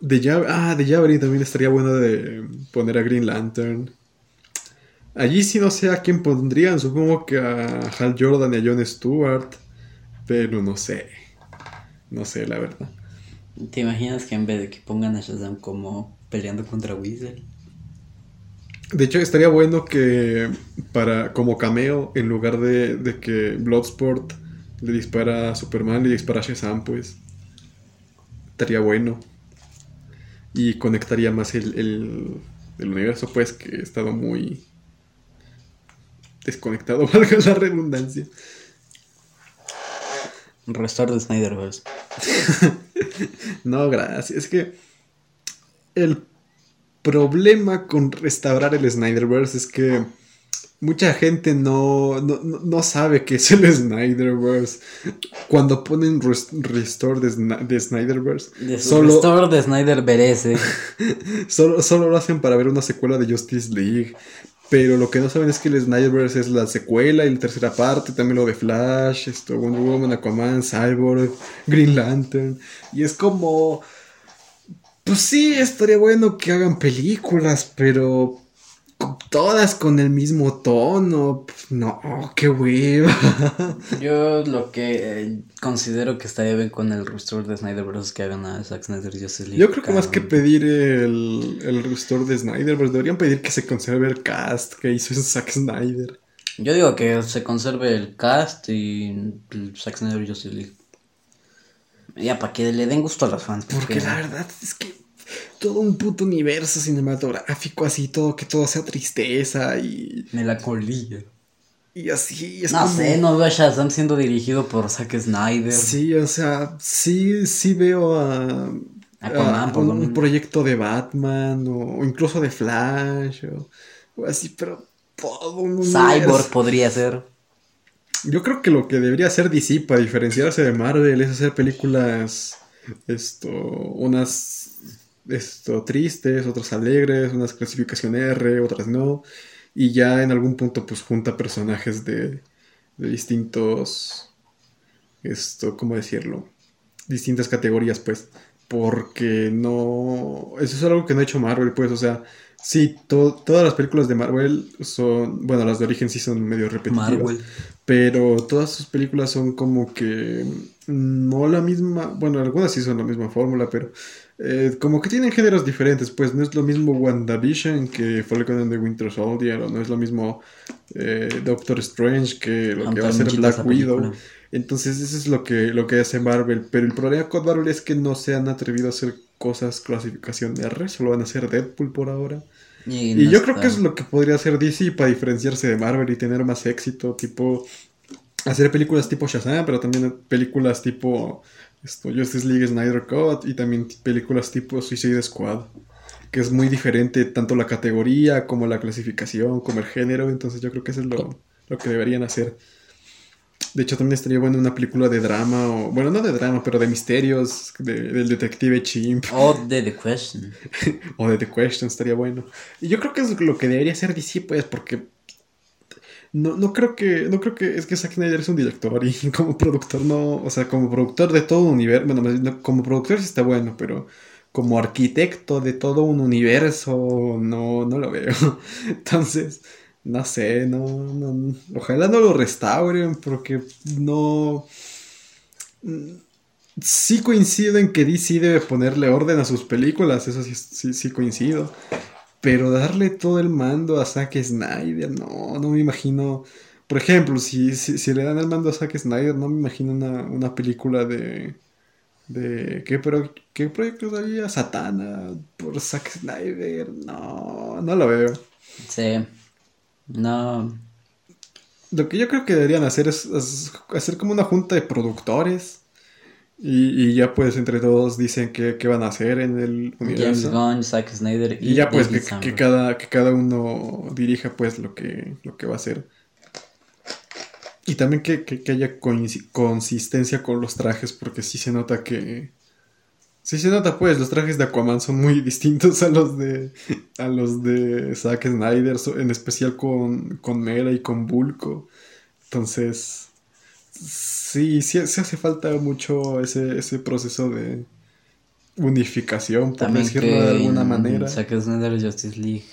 De Jav ah, de Javelin también estaría bueno de poner a Green Lantern. Allí sí no sé a quién pondrían, supongo que a Hal Jordan y a Jon Stewart. Pero no sé. No sé, la verdad. ¿Te imaginas que en vez de que pongan a Shazam como peleando contra Weasel? De hecho, estaría bueno que para como cameo, en lugar de, de que Bloodsport le dispara a Superman, le dispara a Shazam, pues. Estaría bueno. Y conectaría más el, el, el universo, pues, que ha estado muy desconectado, valga la redundancia. Restore de Snyderverse. No, gracias. Es que el problema con restaurar el Snyderverse es que mucha gente no, no, no- sabe qué es el Snyderverse. Cuando ponen res- Restore de, Snyderverse, De su solo, Restore de Snyder merece. solo, solo lo hacen para ver una secuela de Justice League. Pero lo que no saben es que el Snyderverse es la secuela y la tercera parte, también lo de Flash, esto, Wonder Woman, Aquaman, Cyborg, Green Lantern. Y es como... Pues sí, estaría bueno que hagan películas, pero... Todas con el mismo tono. No, qué hueva. Yo lo que eh, considero que estaría bien con el Restore de Snyderverse es que hagan a Zack Snyder Justice League. Yo creo que más que pedir el, el restore de Snyder, deberían pedir que se conserve el cast que hizo Zack Snyder. Yo digo que se conserve el cast y el Zack Snyder Justice League. Ya, para que le den gusto a los fans. Porque la verdad es que todo un puto universo cinematográfico así, todo que todo sea tristeza y... Melancolía. Y así es No como... sé, no veo a Shazam siendo dirigido por Zack Snyder. Sí, o sea, sí, sí veo a, a por un, un proyecto de Batman o, o incluso de Flash o, o así, pero todo un Cyborg podría ser. Yo creo que lo que debería hacer DC para diferenciarse de Marvel es hacer películas, esto, unas, esto, tristes, otras alegres, unas clasificación R, otras no, y ya en algún punto pues junta personajes de, de distintos, esto, ¿cómo decirlo? Distintas categorías pues, porque no, eso es algo que no ha hecho Marvel pues, o sea, sí, to- todas las películas de Marvel son, bueno, las de origen sí son medio repetitivas. Marvel. Pero todas sus películas son como que mm, no la misma, bueno, algunas sí son la misma fórmula, pero eh, como que tienen géneros diferentes, pues no es lo mismo WandaVision que Falcon and the Winter Soldier, o no es lo mismo eh, Doctor Strange que lo que va a ser Black Widow. Entonces eso es lo que, lo que hace Marvel, pero el problema con Marvel es que no se han atrevido a hacer cosas clasificación R, solo van a hacer Deadpool por ahora. Y, yo creo que es lo que podría hacer DC para diferenciarse de Marvel y tener más éxito, tipo hacer películas tipo Shazam, pero también películas tipo esto, Justice League Snyder Cut y también películas tipo Suicide Squad, que es muy diferente tanto la categoría como la clasificación, como el género, entonces yo creo que eso es lo, lo que deberían hacer. De hecho, también estaría bueno una película de drama, o bueno, no de drama, pero de misterios, de- del detective Chimp. Oh, de The Question. O de The Question estaría bueno. Y yo creo que es lo que debería hacer DC, pues, porque no, no creo que, no creo que, es que Zack Snyder es un director y como productor no, o sea, como productor de todo un universo, bueno, como productor sí está bueno, pero como arquitecto de todo un universo, no, no lo veo. Entonces, no sé, no, no, ojalá no lo restauren porque no... Sí coincido en que DC debe ponerle orden a sus películas, eso sí, sí, sí coincido. Pero darle todo el mando a Zack Snyder, no, no me imagino. Por ejemplo, si, si, si le dan el mando a Zack Snyder, no me imagino una, una película de. de ¿qué, pro, ¿Qué proyectos había? Satana por Zack Snyder. No, no lo veo. Sí. No. Lo que yo creo que deberían hacer es, es hacer como una junta de productores. Y, y ya pues entre todos dicen qué, qué van a hacer en el James universo. Gunn, Zack Snyder y, Y ya pues que, cada, que cada uno dirija pues lo que, lo que va a hacer. Y también que, que- que haya consistencia con los trajes, porque sí se nota que... Sí se nota pues, los trajes de Aquaman son muy distintos a los de, a los de Zack Snyder, en especial con, con Mera y con Bulko. Entonces, sí, sí, sí hace falta mucho ese, ese proceso de unificación, por También decirlo que de alguna en manera. Zack Snyder Justice League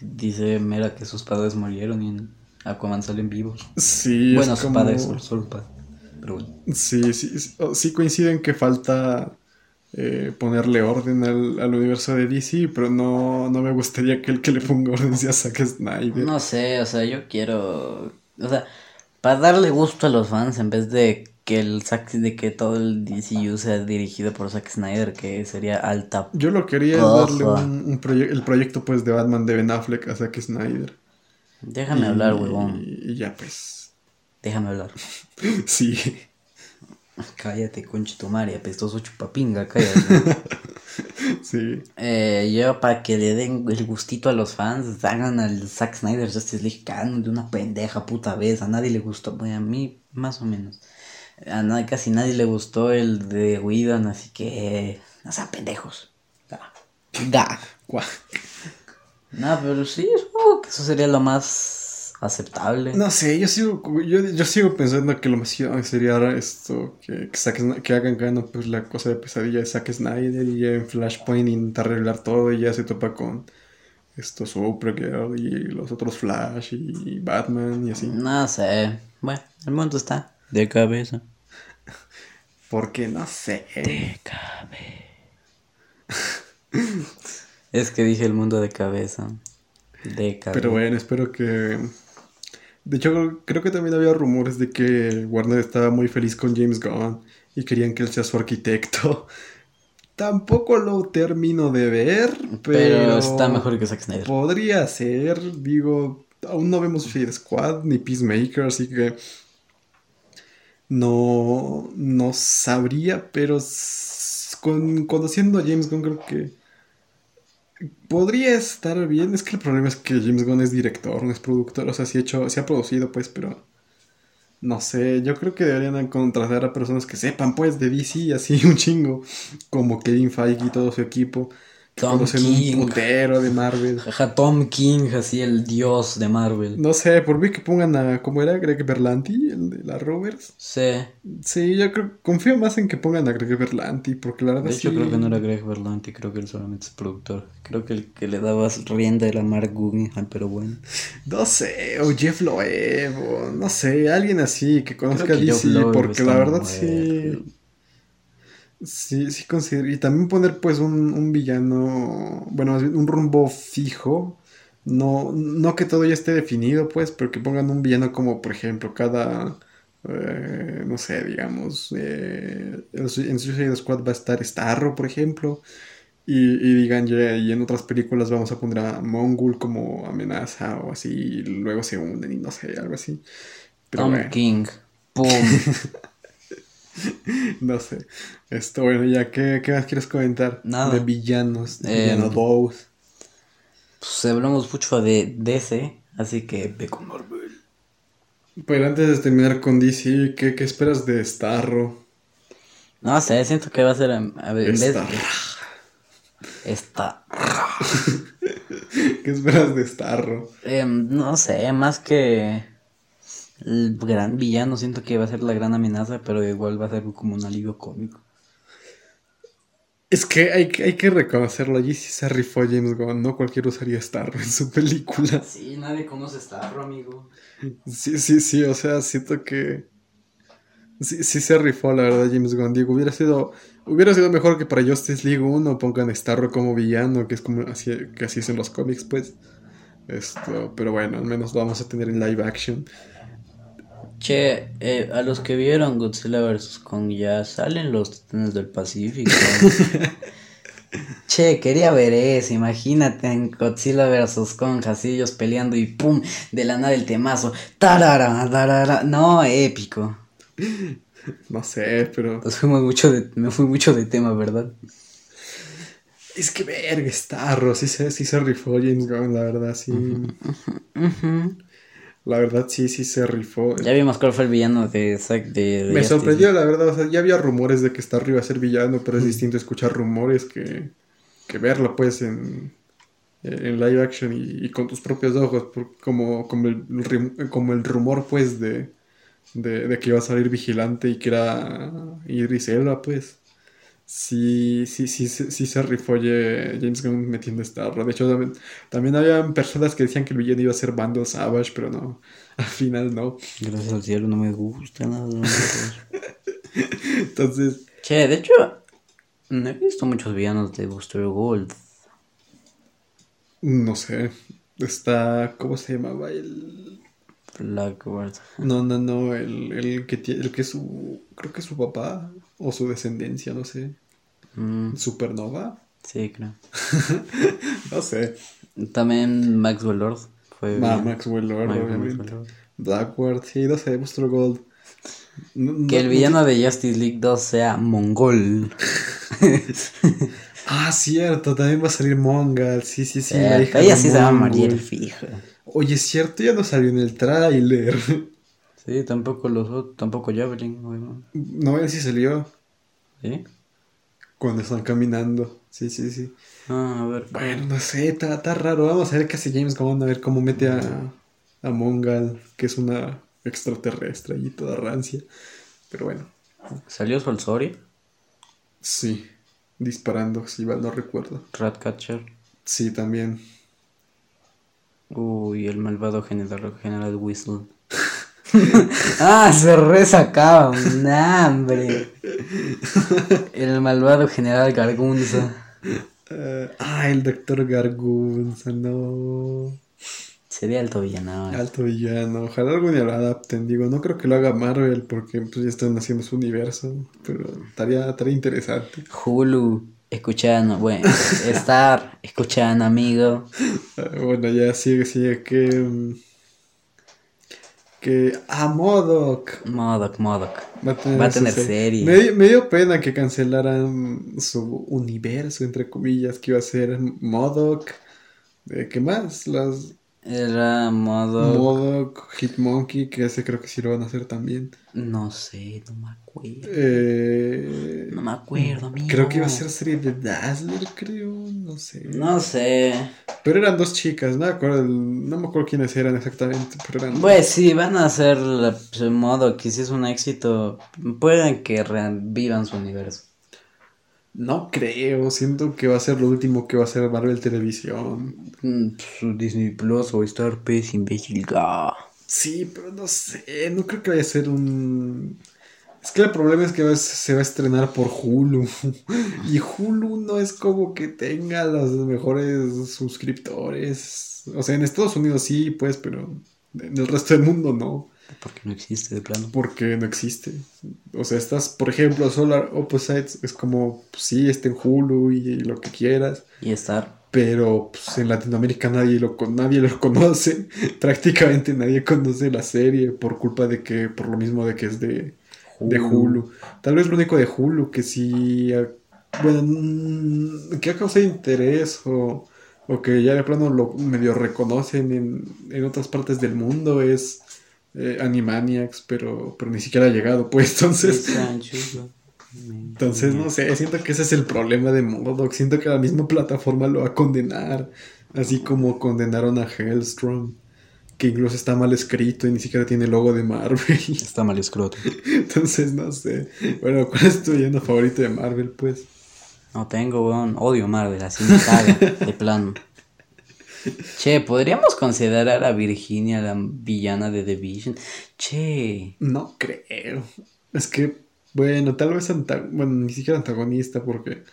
dice Mera que sus padres murieron y en Aquaman salen vivos. Sí, bueno, sus como... padres, solo, padre. Pero bueno. Sí, sí, sí, sí coinciden que falta eh, ponerle orden al, al universo de DC, pero no, no me gustaría que el que le ponga orden sea Zack Snyder. No sé, o sea, yo quiero. O sea, para darle gusto a los fans en vez de que el Zack, de que todo el DCU sea dirigido por Zack Snyder, que sería alta. Yo lo quería es darle un, un proye- el proyecto pues de Batman de Ben Affleck a Zack Snyder. Déjame Y- hablar, huevón. Y ya pues. Déjame hablar. Sí. Cállate, concha tu madre, apestoso chupapinga, cállate. Sí. Eh, yo para que le den el gustito a los fans, hagan al Zack Snyder Justice League canon de una pendeja puta vez. A nadie le gustó, bueno, a mí más o menos. A nadie, casi nadie le gustó el de Whedon, así que no sean pendejos. Da. Da. No, pero sí, supongo que eso sería lo más aceptable. No sé, yo sigo, yo, yo sigo pensando que lo más sería esto, que, que, Zack que hagan canon pues la cosa de pesadilla de Zack Snyder y ya en Flashpoint intentar arreglar todo y ya se topa con esto Supergirl y los otros Flash y Batman y así. No sé. Bueno, el mundo está de cabeza. Porque no sé. Es que dije el mundo de cabeza. De cabeza. Pero bueno, espero que... De hecho, creo que también había rumores de que Warner estaba muy feliz con James Gunn y querían que él sea su arquitecto. Tampoco lo termino de ver, pero... Pero está mejor que Zack Snyder. Podría ser, digo, aún no vemos Suicide Squad ni Peacemaker, así que no, no sabría, pero con, conociendo a James Gunn creo que podría estar bien. Es que el problema es que James Gunn es director, no es productor, o sea, sí, ha hecho, sí ha producido, pues, pero no sé, yo creo que deberían contratar a personas que sepan, pues, de DC, así un chingo, como Kevin Feige y todo su equipo, Tom conocen King. un putero de Marvel. Jaja, Tom King, así el dios de Marvel. No sé, por mí que pongan a, ¿cómo era? Greg Berlanti, el de la Rovers. Sí. Sí, yo creo, confío más en que pongan a Greg Berlanti, porque la verdad De hecho, sí- creo que no era Greg Berlanti, creo que él solamente es productor. Creo que el que le daba rienda era Mark Guggenheim, pero bueno. No sé, o Jeff Loeb, o no sé, alguien así que conozca que DC, Jeff Loeb porque la verdad muerto. sí. Sí, sí considero. Y también poner pues un, un villano, bueno, un rumbo fijo. No, no que todo ya esté definido, pues, pero que pongan un villano como, por ejemplo, cada, eh, no sé, digamos, eh, en Su- en Suicide Squad va a estar Starro, por ejemplo. Y, y digan, ya, y en otras películas vamos a poner a Mongul como amenaza o así, y luego se unen y no sé, algo así. Pero Tom bueno. King. Pum. No sé. Esto, bueno, ya, ¿qué, qué más quieres comentar? Nada. De villanos, de Eh, villanos bows. Pues hablamos mucho de DC, así que ve con Marvel. Pero antes de terminar con DC, ¿qué, qué esperas de Starro? No sé, siento que va a ser. em, A ver, en vez Starro. de. Esta. ¿Qué esperas de Starro? Em, no sé, más que. El gran villano, siento que va a ser la gran amenaza, pero igual va a ser como un alivio cómico. Es que hay, que- hay que reconocerlo, allí sí se rifó James Gunn, no cualquiera usaría Starro en su película. Sí, nadie conoce Starro, amigo. Sí, sí, sí, o sea, siento que... Sí, sí se rifó, la verdad, James Gunn. Digo, hubiera sido, hubiera sido mejor que para Justice League 1 pongan a Starro como villano, que es como así, que así es en los cómics, pues. Esto, pero bueno, al menos lo vamos a tener en live action. Che, eh, a los que vieron Godzilla vs. Kong ya salen los titanes del Pacífico. che, quería ver eso, imagínate en Godzilla vs. Kong, así ellos peleando y pum, de la nada el temazo. Tarara, tarara. No, épico. No sé, pero... Nos fuimos mucho de, me fui mucho de tema, ¿verdad? Es que verga, Starro, sí se, sí se rifó James Gunn, la verdad, sí. La verdad, sí, sí se rifó. Ya vimos cuál fue el villano de Zack de, de Me sorprendió, la verdad. O sea, ya había rumores de que Starro iba a ser villano, pero es distinto escuchar rumores que, que verlo, pues, en, en live action y, y con tus propios ojos. como, como, el, como el rumor, pues, de, de, de que iba a salir vigilante y que era Idris Elba, pues. Sí, sí, sí, sí, se rifó James Gunn metiendo Starro. De hecho, también, también había personas que decían que el villano iba a ser Bando Savage, pero no, al final no. Gracias al cielo no me gusta nada. Entonces, che, de hecho, no he visto muchos villanos de Booster Gold. No sé. Está. ¿Cómo se llamaba? El. Blackbird. No, no, no. El, el que tiene. El que es su. Creo que es su papá. O su descendencia, no sé. Mm, Supernova. sí, creo. No sé. También Maxwell Lord fue. Villano. Maxwell Lord, Maxwell obviamente. Lord. Blackboard, sí, no sé. Booster Gold. No- Que el no villano de Justice League 2 sea mongol. Ah, cierto. También va a salir Mongal. Sí, sí, sí. la Eh, hija ella sí se va a morir, fija. Oye, es cierto, ya no salió en el tráiler. Sí, tampoco los otros, tampoco Javelin. No, él sí salió. ¿Sí? Cuando están caminando. Sí, sí, sí. Ah, a ver. Bueno, no sé, está, está raro. Vamos a ver qué hace James Gunn, a ver cómo mete a, a Mongal, que es una extraterrestre y toda rancia. Pero bueno, ¿Salió Solsori? sí, disparando, si mal no recuerdo. Ratcatcher. Sí, también. Uy, el malvado general, general Whistle. ah, se resacaba, un hambre. El malvado general Gargunza. Eh, ah, el doctor Gargunza, no. Sería alto villano. Alto villano. Ojalá algún día lo adapten. Digo, no creo que lo haga Marvel porque pues, ya están haciendo su universo. Pero estaría, estaría interesante. Hulu, escuchando, bueno, Star, escuchando, amigo. Eh, bueno, ya sigue, sigue. ¿Qué, mm, Que. Ah, Modoc. Modoc, Modoc. Va a tener, Va a tener serie. serie. Me, dio- me dio pena que cancelaran su universo, entre comillas, que iba a ser Modoc. ¿Qué más? Las Era Modoc. Modoc, Hitmonkey, que ese creo que sí lo van a hacer también. No sé, no me acuerdo. Eh, No me acuerdo, amigo. creo que iba a ser serie de Dazzler, creo. No sé. No sé. Pero eran dos chicas, no me acuerdo, no me acuerdo quiénes eran exactamente, pero eran. Pues sí, van a hacer la- su modo que si es un éxito, pueden que revivan su universo. No creo, siento que va a ser lo último que va a ser Marvel Televisión. Mm, Disney Plus o Star Plus, imbécil. Ah. Sí, pero no sé, no creo que vaya a ser un... Es que el problema es que se va a estrenar por Hulu. Y Hulu no es como que tenga los mejores suscriptores. O sea, en Estados Unidos sí, pues, pero en el resto del mundo no. Porque no existe de plano. Porque no existe. O sea, estás, por ejemplo, Solar Opposites es como, pues, sí, está en Hulu y, y lo que quieras. Y Star. Pero pues, en Latinoamérica nadie lo, nadie lo conoce. Prácticamente nadie conoce la serie por culpa de que, por lo mismo de que es de, de Hulu. Tal vez lo único de Hulu que sí, bueno, mm, que ha causado interés o, o que ya de plano lo medio reconocen en, en otras partes del mundo es eh, Animaniacs, pero, pero ni siquiera ha llegado, pues entonces... Entonces, no sé, siento que ese es el problema de Modoc. Siento que la misma plataforma lo va a condenar. Así como condenaron a Hellstrom. Que incluso está mal escrito y ni siquiera tiene logo de Marvel. Está mal escroto. Entonces, no sé. Bueno, ¿cuál es tu villano favorito de Marvel, pues? No tengo, weón. Odio Marvel, así me caga, de plano. Che, ¿podríamos considerar a Virginia la villana de The Vision? Che, No creo. Es que, bueno, tal vez bueno, ni siquiera antagonista porque...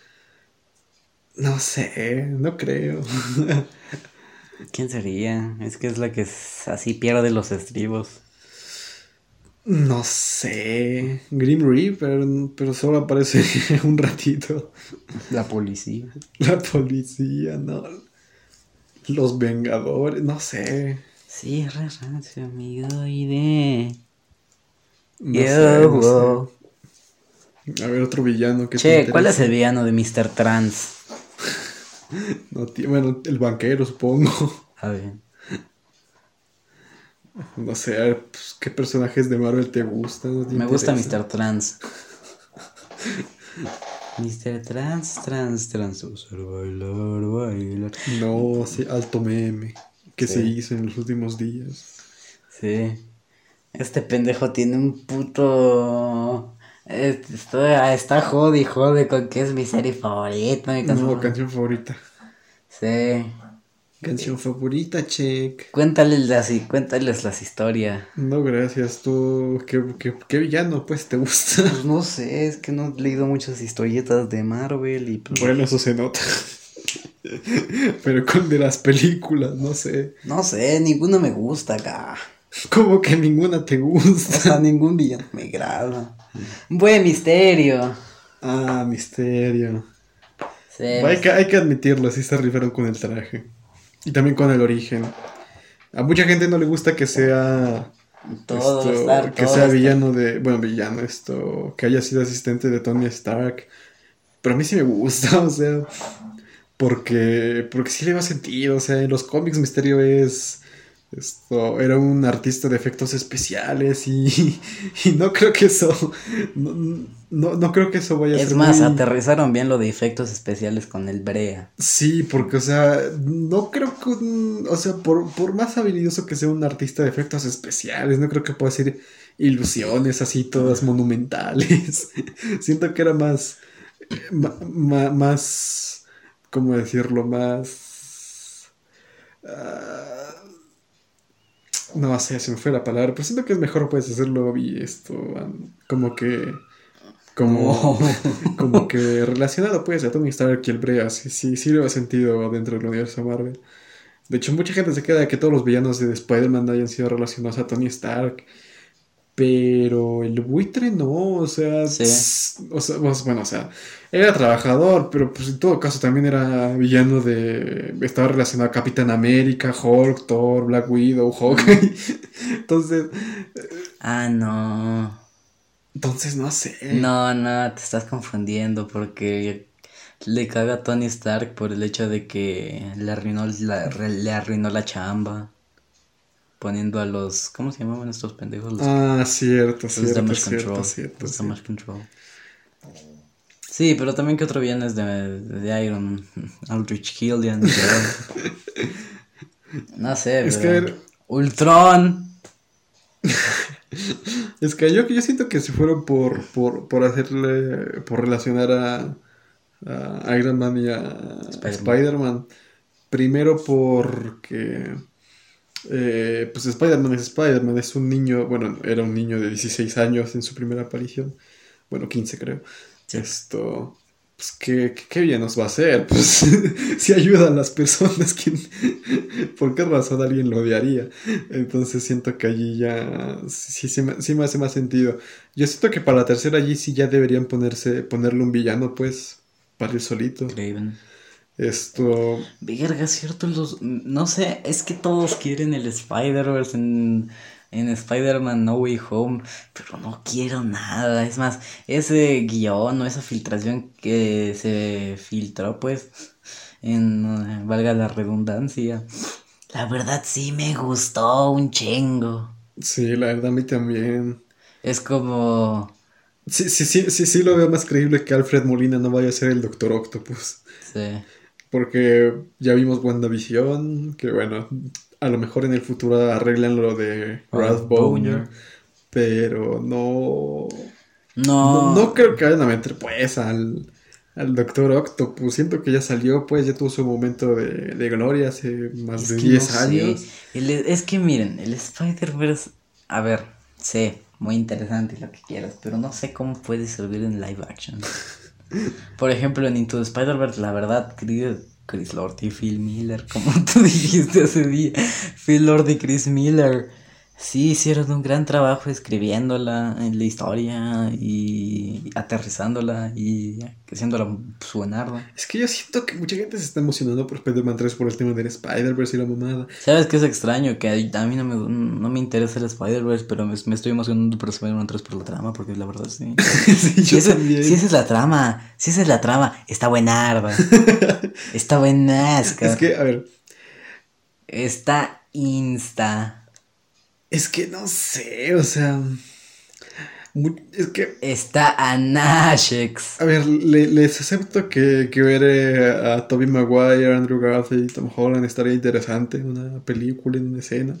No sé, no creo. ¿quién sería? Es que es la que así pierde los estribos. No sé. Grim Reaper, pero solo aparece un ratito. La policía. La policía, no. Los Vengadores, no sé. Sí, es re rancio, amigo. de No Yo, sé, no wow. sé. A ver, otro villano que te Che, ¿cuál es el villano de Mr. Trans? No, tío, bueno, el banquero, supongo. A ver. No sé, a ver, pues, ¿qué personajes de Marvel te gustan? ¿No te Me gusta? Mr. Trans. Mr. Trans, trans, trans. Usar, bailar, bailar. No, sí, alto meme que Sí. se hizo en los últimos días. Sí. Este pendejo tiene un puto. eh, Está, está jode y jode con que es mi serie favorita. Mi No, canción favorita. Sí. Canción favorita, check. Cuéntales las, cuéntales las historias. No, gracias. Tú, ¿qué, qué, qué villano, pues, te gusta? Pues no sé, es que no he leído muchas historietas de Marvel y pues, Bueno, eso se nota. Pero con de las películas, no sé. no sé, ninguno me gusta acá. Como que ninguna te O gusta. sea, ningún villano me agrada. Buen misterio. Ah, misterio. Sí, Hay que, hay que admitirlo, sí se rifaron con el traje. Y también con el origen. A mucha gente no le gusta que sea. todo esto, que todo sea villano de. Bueno, villano, esto. Que haya sido asistente de Tony Stark. Pero a mí sí me gusta, o sea. Porque. Porque sí le va sentido. O sea, en los cómics Misterio es. Esto. Era un artista de efectos especiales. Y. Y no creo que eso. No, no, no creo que eso vaya a Es ser. más, muy- aterrizaron bien lo de efectos especiales con el Brea. Sí, porque, o sea, no creo que, un- o sea, por, por más habilidoso que sea un artista de efectos especiales, no creo que pueda hacer ilusiones así todas monumentales. Siento que era más, ma- ma- más, ¿cómo decirlo? Más... ah, no sé, se me fue la palabra, pero siento que es mejor puedes hacerlo y esto, um, como que... Como, como que relacionado pues a Tony Stark y el Brea, sí, sí, sí le va sentido dentro del universo Marvel. De hecho, mucha gente se queda de que todos los villanos de Spider-Man hayan sido relacionados a Tony Stark. Pero el buitre no, o sea, Sí. o sea, pues, bueno, o sea, era trabajador, pero pues en todo caso también era villano de, estaba relacionado a Capitán América, Hulk, Thor, Black Widow, Hawkeye. Entonces, Ah, no. Entonces no sé. No, no, te estás confundiendo porque le caga a Tony Stark por el hecho de que le arruinó la, le arruinó la chamba. Poniendo a los. ¿Cómo se llamaban estos pendejos? Los, Ah, cierto, los cierto, damage cierto, control. cierto, los cierto. damage control. Sí, pero también que otro viernes de, de Iron Aldrich Killian. No sé, Es que, pero- ver- Ultron. Es que yo, yo siento que se fueron por, por, por hacerle, por relacionar a, a Iron Man y a Spider-Man. Primero porque, eh, pues Spider-Man es Spider-Man, es un niño, bueno, era un niño de 16 años en su primera aparición, bueno, 15 creo. Esto, pues, ¿qué, qué, qué bien nos va a hacer? Pues, si ayudan las personas, ¿quién, ¿por qué razón alguien lo odiaría? Entonces siento que allí ya sí, sí, me, sí me hace más sentido. Yo siento que para la tercera allí sí ya deberían ponerse, ponerle un villano, pues, para ir solito. Craven. Esto, Verga, cierto, los... No sé, es que todos quieren el Spider-Verse en, en Spider-Man No Way Home, pero no quiero nada. Es más, ese guion o esa filtración que se filtró, pues, en, valga la redundancia, la verdad sí me gustó un chingo. sí, la verdad a mí también. Es como... Sí, sí, sí, sí, sí lo veo más creíble que Alfred Molina no vaya a ser el Doctor Octopus. Sí. Porque ya vimos WandaVision, que bueno, a lo mejor en el futuro arreglan lo de Ralph Ralph pero no, No, no, no creo que vayan a meter pues al, al Doctor Octopus. Siento que ya salió, pues ya tuvo su momento de, de gloria hace más Es de que 10 no sé. años. El- es que miren, el Spider-Verse, a ver, sé, muy interesante lo que quieras, pero no sé cómo puede servir en live action. Por ejemplo, en Into the Spider-Verse, la verdad, Chris, Chris Lord y Phil Miller, como tú dijiste ese día, Phil Lord y Chris Miller, sí hicieron un gran trabajo escribiéndola en la historia y aterrizándola y haciéndola su buenarda. Es que yo siento que mucha gente se está emocionando por Spider-Man 3 por el tema del Spider-Verse y la mamada. ¿Sabes qué es extraño? Que a mí no me, no me interesa el Spider-Verse, pero me, me estoy emocionando por Spider-Man 3 por la trama, porque la verdad sí. sí, Si, yo también. si esa es la trama, si esa es la trama, está buenarda. está buenasca. Es que, a ver, Está insta. es que no sé, o sea... Es que Está anashex. A ver, le- les acepto que, que ver eh, a Tobey Maguire, Andrew Garfield y Tom Holland estaría interesante, una película, en una escena.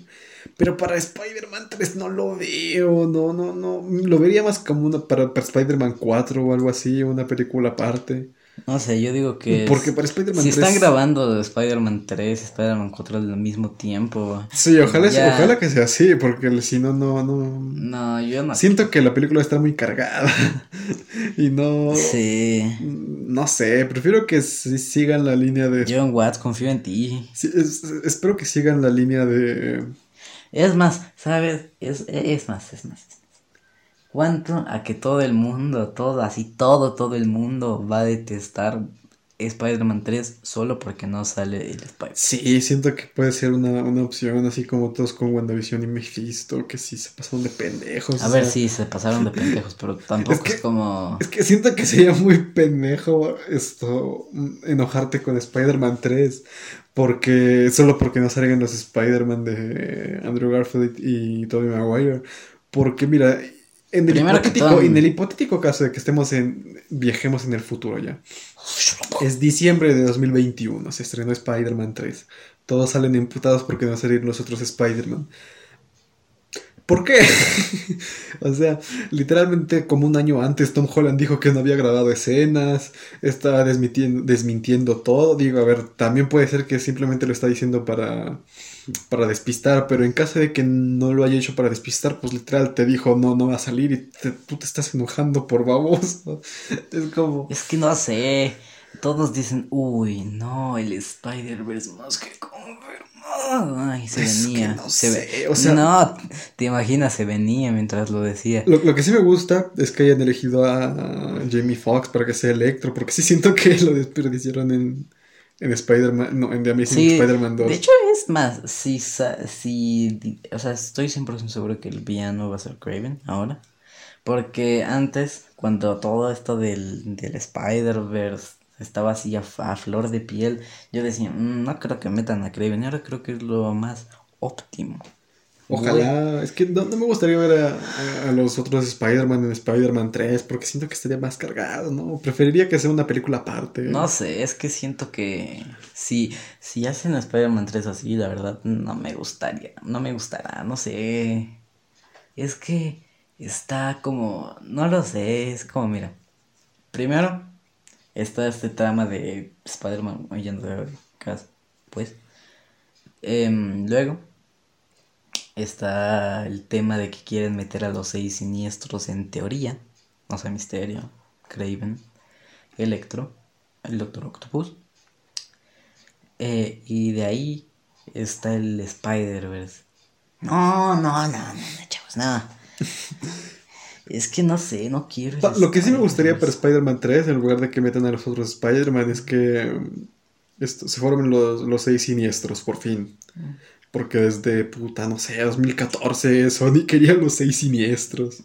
Pero para Spider-Man 3 no lo veo, no, no, no. Lo vería más como una para, para Spider-Man 4 o algo así, una película aparte. No sé, yo digo que. Porque es- para Spider-Man Si 3. están grabando Spider-Man 3 y Spider-Man 4 al mismo tiempo. Sí, ojalá, Ya. ojalá que sea así, porque si no, no, no. No, yo no. Siento que la película está muy cargada. y no. Sí. No sé, prefiero que sigan la línea de. John Watts, confío en ti. Sí, es- espero que sigan la línea de. Es más, ¿sabes? Es, es más, es más, es. ¿Cuánto a que todo el mundo, todo, así todo, todo el mundo va a detestar Spider-Man 3 solo porque no sale el Spider-Man? Sí, siento que puede ser una, una opción, así como todos con WandaVision y Mephisto, que sí se pasaron de pendejos. A ver, sea, sí, se pasaron de pendejos, pero tampoco es, Es que- como... Es que siento que sería muy pendejo esto, enojarte con Spider-Man 3, porque solo porque no salgan los Spider-Man de Andrew Garfield y Tobey Maguire. Porque mira, en el, hipotético, todo- en el hipotético caso de que estemos en, viajemos en el futuro ya. Es diciembre de 2021, se estrenó Spider-Man 3. Todos salen imputados porque no salieron los otros Spider-Man. ¿Por qué? o sea, literalmente como un año antes Tom Holland dijo que no había grabado escenas, estaba desmintiendo, desmintiendo todo. Digo, a ver, también puede ser que simplemente lo está diciendo para, para despistar, pero en caso de que no lo haya hecho para despistar, pues literal te dijo no, no va a salir y te- tú te estás enojando por baboso. Es como... Es que no sé. todos dicen, uy, no, el Spider-Verse más que confirmado. Ay, se Es venía. no se sé, ve- o sea- no, te imaginas, se venía mientras lo decía. Lo, lo que sí me gusta es que hayan elegido a Jamie Foxx para que sea Electro, porque sí siento que lo desperdiciaron en, en Spider-Man, no, en The Amazing Sí, Spider-Man 2. de hecho es más, si, si, o sea, estoy 100% seguro que el villano va a ser Craven ahora. Porque antes, cuando todo esto del, del Spider-Verse estaba así a, a flor de piel, yo decía, "Mm, no creo que metan a Craven, ahora creo que es lo más óptimo. Ojalá, es que no, no me gustaría ver a, a- a los otros Spider-Man en Spider-Man 3, porque siento que estaría más cargado, ¿no? Preferiría que sea una película aparte. No sé, es que siento que si, si hacen Spider-Man 3 así, la verdad no me gustaría, no me gustará, no sé. Es que está como, no lo sé, es como, mira, primero está este trama de Spider-Man huyendo de casa, pues. Em, luego está el tema de que quieren meter a los seis siniestros en teoría, no sé, Misterio, Craven, Electro, el Doctor Octopus. Eh, y de ahí está el Spider-Verse. No, no, no, no, chavos, no. es que no sé, no quiero. Lo que sí me gustaría para. Spider-Man 3, en lugar de que metan a los otros Spider-Man, es que mm, esto, se formen los, los seis siniestros, por fin. Porque desde, puta, no sé, 2014, Sony quería los seis siniestros.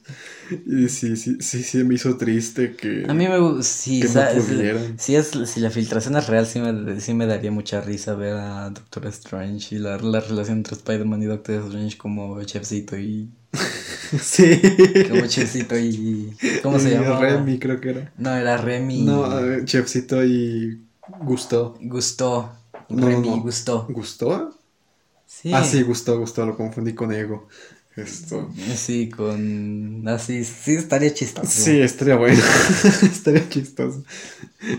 Y sí, sí, sí, sí, me hizo triste que, A mí me gusta. Si, que es- pudieran. si, es, si la filtración es real, sí me, sí me daría mucha risa ver a Doctor Strange y la, la relación entre Spider-Man y Doctor Strange como Chefcito y. Sí. Como Chefcito y. ¿Cómo se llama? Remy, creo que era. No, era Remy. No, Chefcito y Gusto. Gustó. No, Remy no. gustó. ¿Gustó? Sí. Ah, sí, Gustó, Gustó, lo confundí con Ego. Esto. Sí, con. Así, sí, estaría chistoso. Sí, estaría bueno. estaría chistoso.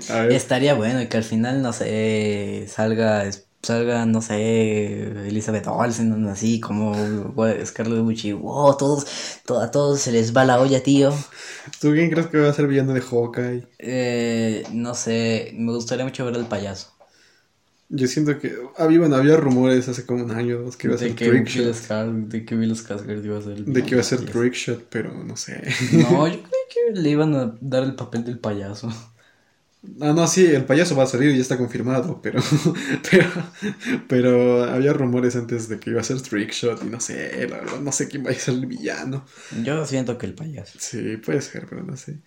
A ver. Estaría bueno y que al final, no sé, salga, salga, no sé, Elizabeth Olsen, así como Scarlet Witch wow, todos, to- a todos se les va la olla, tío. ¿Tú quién crees que va a ser villano de Hawkeye? Eh, no sé, me gustaría mucho ver al payaso. Yo siento que había, bueno, había rumores hace como un año dos que iba a ser Trickshot. De que Bill Skarsgård iba a ser De que iba a ser. Trickshot, pero no sé. No, yo creo que le iban a dar el papel del payaso. Ah, no, sí, el payaso va a salir y ya está confirmado, pero, pero, pero había rumores antes de que iba a ser Trickshot y no sé, la verdad, no sé quién va a ser el villano. Yo siento que el payaso. Sí, puede ser, pero no sé.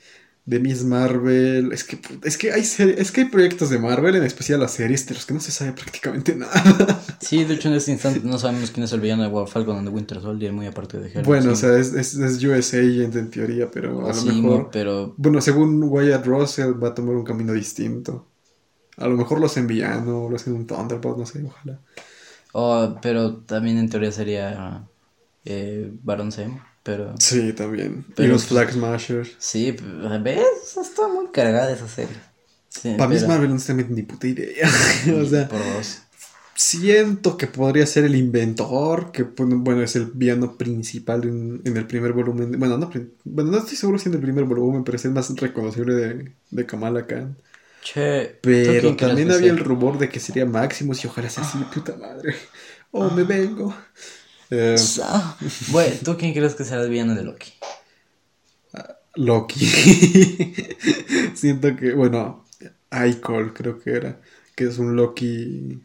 De Miss Marvel, es que, es que hay es que hay proyectos de Marvel, en especial las series, de los que no se sabe prácticamente nada. Sí, de hecho en este instante no sabemos quién es el villano de Falcon and the Winter Soldier, muy aparte de Hera. Bueno, o sea, es, es, es US Agent en teoría, pero a lo mejor... pero Bueno, según Wyatt Russell va a tomar un camino distinto. A lo mejor lo hacen villano, lo hacen un Thunderbolt, no sé, ojalá. Oh, pero también en teoría sería eh, Baron Zemo, pero Sí, también. y los pues, Flag Smashers. sí, ¿ves? Está muy cargada esa serie. Sí, Para Miss pero- Marvel no se me ni puta idea. o sea, por dos. siento que podría ser el inventor, que bueno, es el villano principal en, en el primer volumen. Bueno, no, bueno, no estoy seguro si en el primer volumen, pero es el más reconocible de, de Kamala Khan. Che, ¿tú Pero también había el rumor de que sería Maximus y ojalá sea así, puta madre. Oh, me vengo. Eh, Bueno, ¿tú quién crees que será el villano de Loki? Loki. Siento que, bueno, Icol creo que era, que es un Loki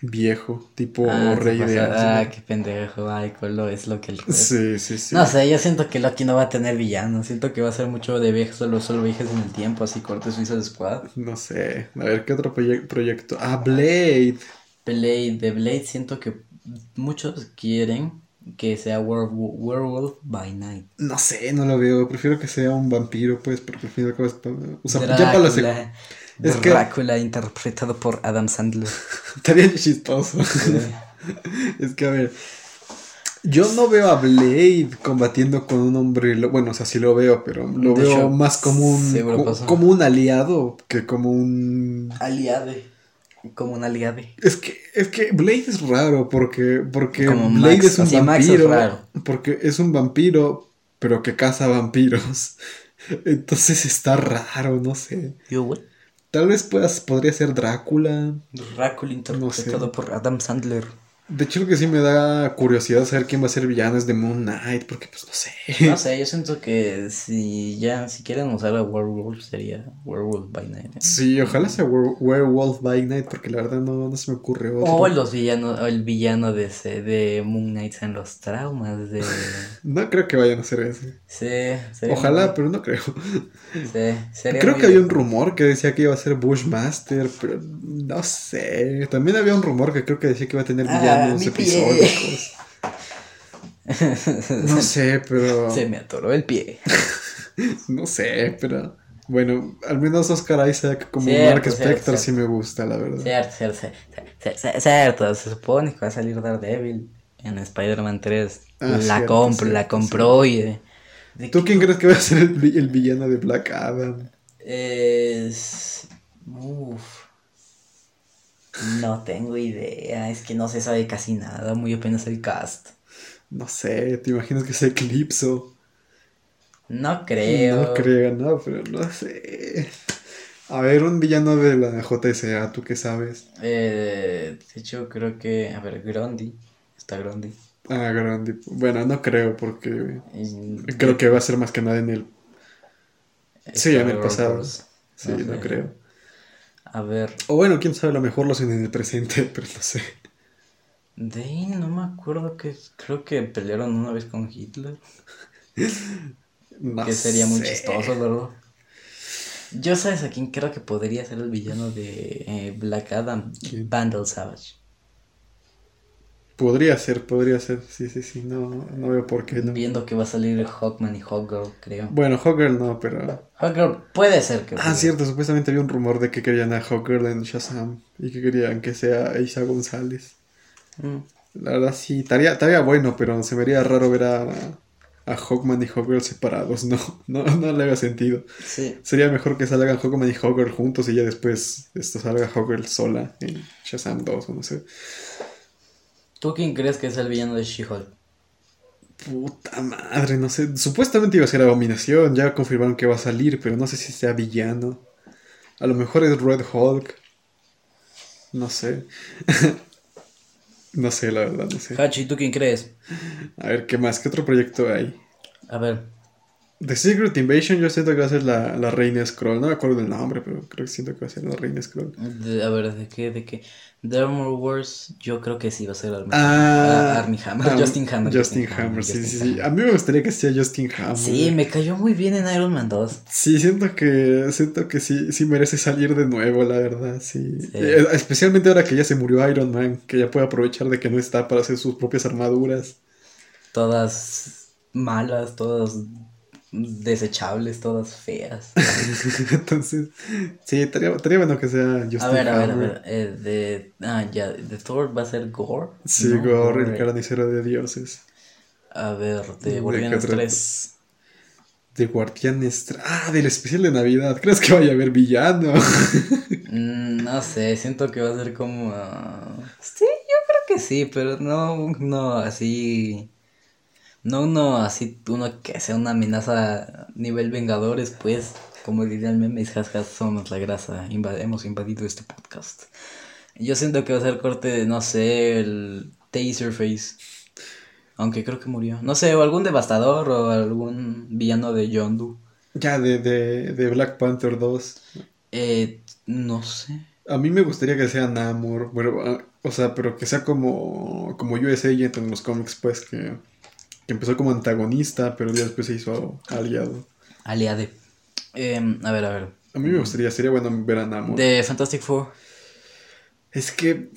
viejo, tipo ah, rey de Ah, qué pendejo, ay, lo es lo que el Sí, sí, sí. No sé, yo siento que Loki no va a tener villano. Siento que va a ser mucho de viajes, solo, solo viajes en el tiempo, así corte Suiza Squad. No sé. A ver, ¿qué otro proye- proyecto? Ah, Blade. Blade, de Blade siento que muchos quieren que sea Werewolf, Werewolf by Night. No sé, no lo veo. Prefiero que sea un vampiro, pues, porque al final. O sea, ya Drácula, Es que- Drácula interpretado por Adam Sandler. Estaría chistoso. es que, a ver. Yo no veo a Blade combatiendo con un hombre. Bueno, o sea, sí lo veo, pero lo De veo hecho, más como un. co- como un aliado que como un. Aliade. Como un aliade. Es que, es que Blade es raro porque, porque Como Blade Max, es un Max es vampiro. raro. Porque es un vampiro, pero que caza vampiros. Entonces está raro, no sé. Yo? Tal vez puedas, podría ser Drácula. Drácula interpretado No sé. por Adam Sandler. De hecho, lo que sí me da curiosidad saber quién va a ser el villano es de Moon Knight, porque pues no sé. No sé, yo siento que si ya, si quieren usar a Werewolf sería Werewolf by Night. ¿eh? Sí, ojalá sea Were- Werewolf by Night, porque la verdad no, no se me ocurre otro. O los villanos, o el villano de, ese, de Moon Knight en los traumas de... No creo que vayan a hacer eso. Sí, sería Ojalá, muy- pero no creo. sí, sería Creo que había un rumor que decía que iba a ser Bushmaster, pero no sé. También había un rumor que creo que decía que iba a tener Ah, villanos pie. episódicos. No sé, pero. Se me atoró el pie. No sé, pero. Bueno, al menos Oscar Isaac como Cierto, Mark Spector sí me gusta, la verdad. Cierto, cierto, cierto, se supone que va a salir Daredevil en Spider-Man 3. Ah, la compro, la compró y de... de ¿Tú quién crees que va a ser el, el villano de Black Adam? Es... Uf. No tengo idea, es que no se sabe casi nada, muy apenas el cast. No sé, ¿te imaginas que sea Eclipso? No creo. No creo, no, pero no sé. A ver, un villano de la JSA, ¿tú qué sabes? Eh, de hecho, creo que. A ver, Grundy. Está Grundy. Ah, grande. Bueno, no creo, porque Y- creo que va a ser más que nada en el. Sí, en el pasado. Wars. Sí, no sé. creo. A ver, O bueno, quién sabe, a lo mejor lo hacen en el presente, pero no sé. de ahí no me acuerdo que. Creo que pelearon una vez con Hitler. No que sería muy chistoso, ¿verdad? Yo sabes a quién creo que podría ser el villano de eh, Black Adam. ¿Quién? Vandal Savage. Podría ser, podría ser. Sí, sí, sí, no, no veo por qué no. Viendo que va a salir Hawkman y Hawkgirl, creo. Bueno, Hawkgirl no, pero. Hawkgirl puede ser que. Ah, cierto, supuestamente había un rumor de que querían a Hawkgirl en Shazam y que querían que sea Isa González. Mm. La verdad sí, estaría, estaría bueno, pero se me haría raro ver a, a Hawkman y Hawkgirl separados, no, no, no le haga sentido. Sí. Sería mejor que salgan Hawkman y Hawkgirl juntos y ya después esto salga Hawkgirl sola en Shazam 2 o no sé. ¿Tú quién crees que es el villano de She-Hulk? Puta madre, no sé. Supuestamente iba a ser Abominación, ya confirmaron que va a salir, pero no sé si sea villano. A lo mejor es Red Hulk. No sé. no sé, la verdad, no sé. Hachi, ¿tú quién crees? A ver, ¿qué más? ¿Qué otro proyecto hay? A ver, The Secret Invasion yo siento que va a ser la, la Reina Scroll. No me acuerdo del nombre, pero creo que siento que va a ser la Reina Scroll. de- a ver, ¿de qué? ¿De qué? The Armor Wars, yo creo que sí va a ser Armie, Ah, ah, Armie Hammer. Justin Hammer. Justin Hammer, sí, Justin sí, sí. A mí me gustaría que sea Justin Hammer. Sí, me cayó muy bien en Iron Man 2. Sí, siento que siento que sí, sí merece salir de nuevo, la verdad, sí. Sí. Eh, especialmente ahora que ya se murió Iron Man, que ya puede aprovechar de que no está para hacer sus propias armaduras. Todas malas, todas desechables, todas feas. Entonces, sí, estaría, estaría bueno que sea Justin A ver, a ver, a ver. eh, de, ah, ya, de Thor va a ser Gore. Sí, ¿no? Gore, el carnicero de dioses. A ver, de ¿De Guardianes qué otro? 3. De Guardianes. tra- Ah, del especial de Navidad. ¿Crees que vaya a haber villano? Mm, no sé, siento que va a ser como... ah, Sí, yo creo que sí, pero no, no así... No uno así, uno que sea una amenaza nivel Vengadores, pues, como diría el meme, hashtag somos la grasa, inva- hemos invadido este podcast. Yo siento que va a ser corte de, no sé, el Taserface. Aunque creo que murió. No sé, o algún devastador o algún villano de Yondu. ya, de, de, de Black Panther 2. Eh, no sé. A mí me gustaría que sea Namor, bueno, ah, o sea, pero que sea como, como US Agent en los cómics, pues, que, que empezó como antagonista, pero ya después se hizo aliado. Aliade. Em, a ver, a ver. A mí me gustaría, sería bueno ver a Namor. De Fantastic Four. Es que...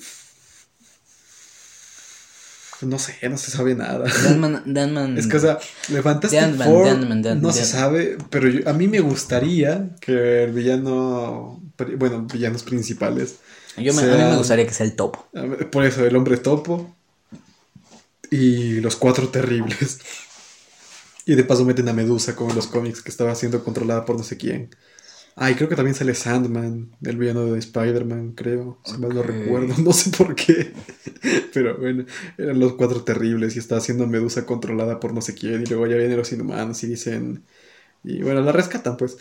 No sé, no se sabe nada. Danman, Danman. Es que, o sea, de Fantastic Four no se sabe, pero yo- a mí me gustaría que el villano, bueno, villanos principales, Yo me- A mí me gustaría que sea el topo. Por eso, el hombre topo y los cuatro terribles. Y de paso meten a Medusa como en los cómics que estaba siendo controlada por no sé quién. Ah, y creo que también sale Sandman, el villano de Spider-Man, creo. Si mal no recuerdo, no sé por qué. Pero bueno, eran los cuatro terribles y estaba siendo Medusa controlada por no sé quién. Y luego ya vienen los inhumanos y dicen: Y bueno, la rescatan, pues.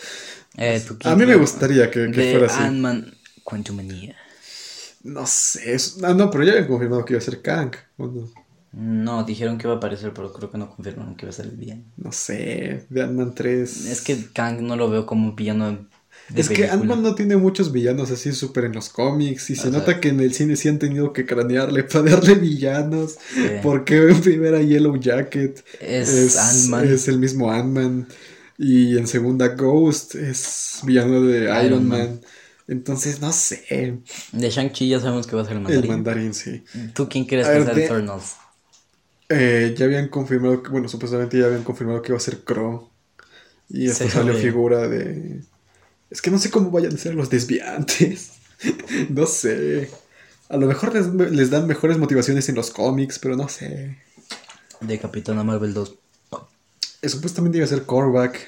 Eh, ¿tú A mí me crees? gustaría que, que de fuera así. Ant-Man Quantumania. No sé. es- Ah, no, pero ya habían confirmado que iba a ser Kang. ¿o no? No, dijeron que iba a aparecer, pero creo que no confirmaron que iba a ser el villano. No sé. De Ant-Man 3. Es que Kang no lo veo como un villano de Es que. Ant-Man no tiene muchos villanos así súper en los cómics. Y se nota que en el cine sí han tenido que cranearle para darle villanos. Sí. Porque en primera Yellow Jacket Es Ant-Man. es el mismo Ant-Man. Y en segunda Ghost es villano de Iron, Iron Man. Man. Entonces, no sé. De Shang-Chi ya sabemos que va a ser el El mandarín. mandarín, sí. ¿Tú quién crees A que ver, sea de- Eternals? Eh, ya habían confirmado que, bueno, supuestamente ya habían confirmado que iba a ser Crow. Y esto salió figura de. Es que no sé cómo vayan a ser los desviantes. no sé. A lo mejor les, les dan mejores motivaciones en los cómics, pero no sé. De Capitana Marvel 2. Eh, supuestamente iba a ser Korvac.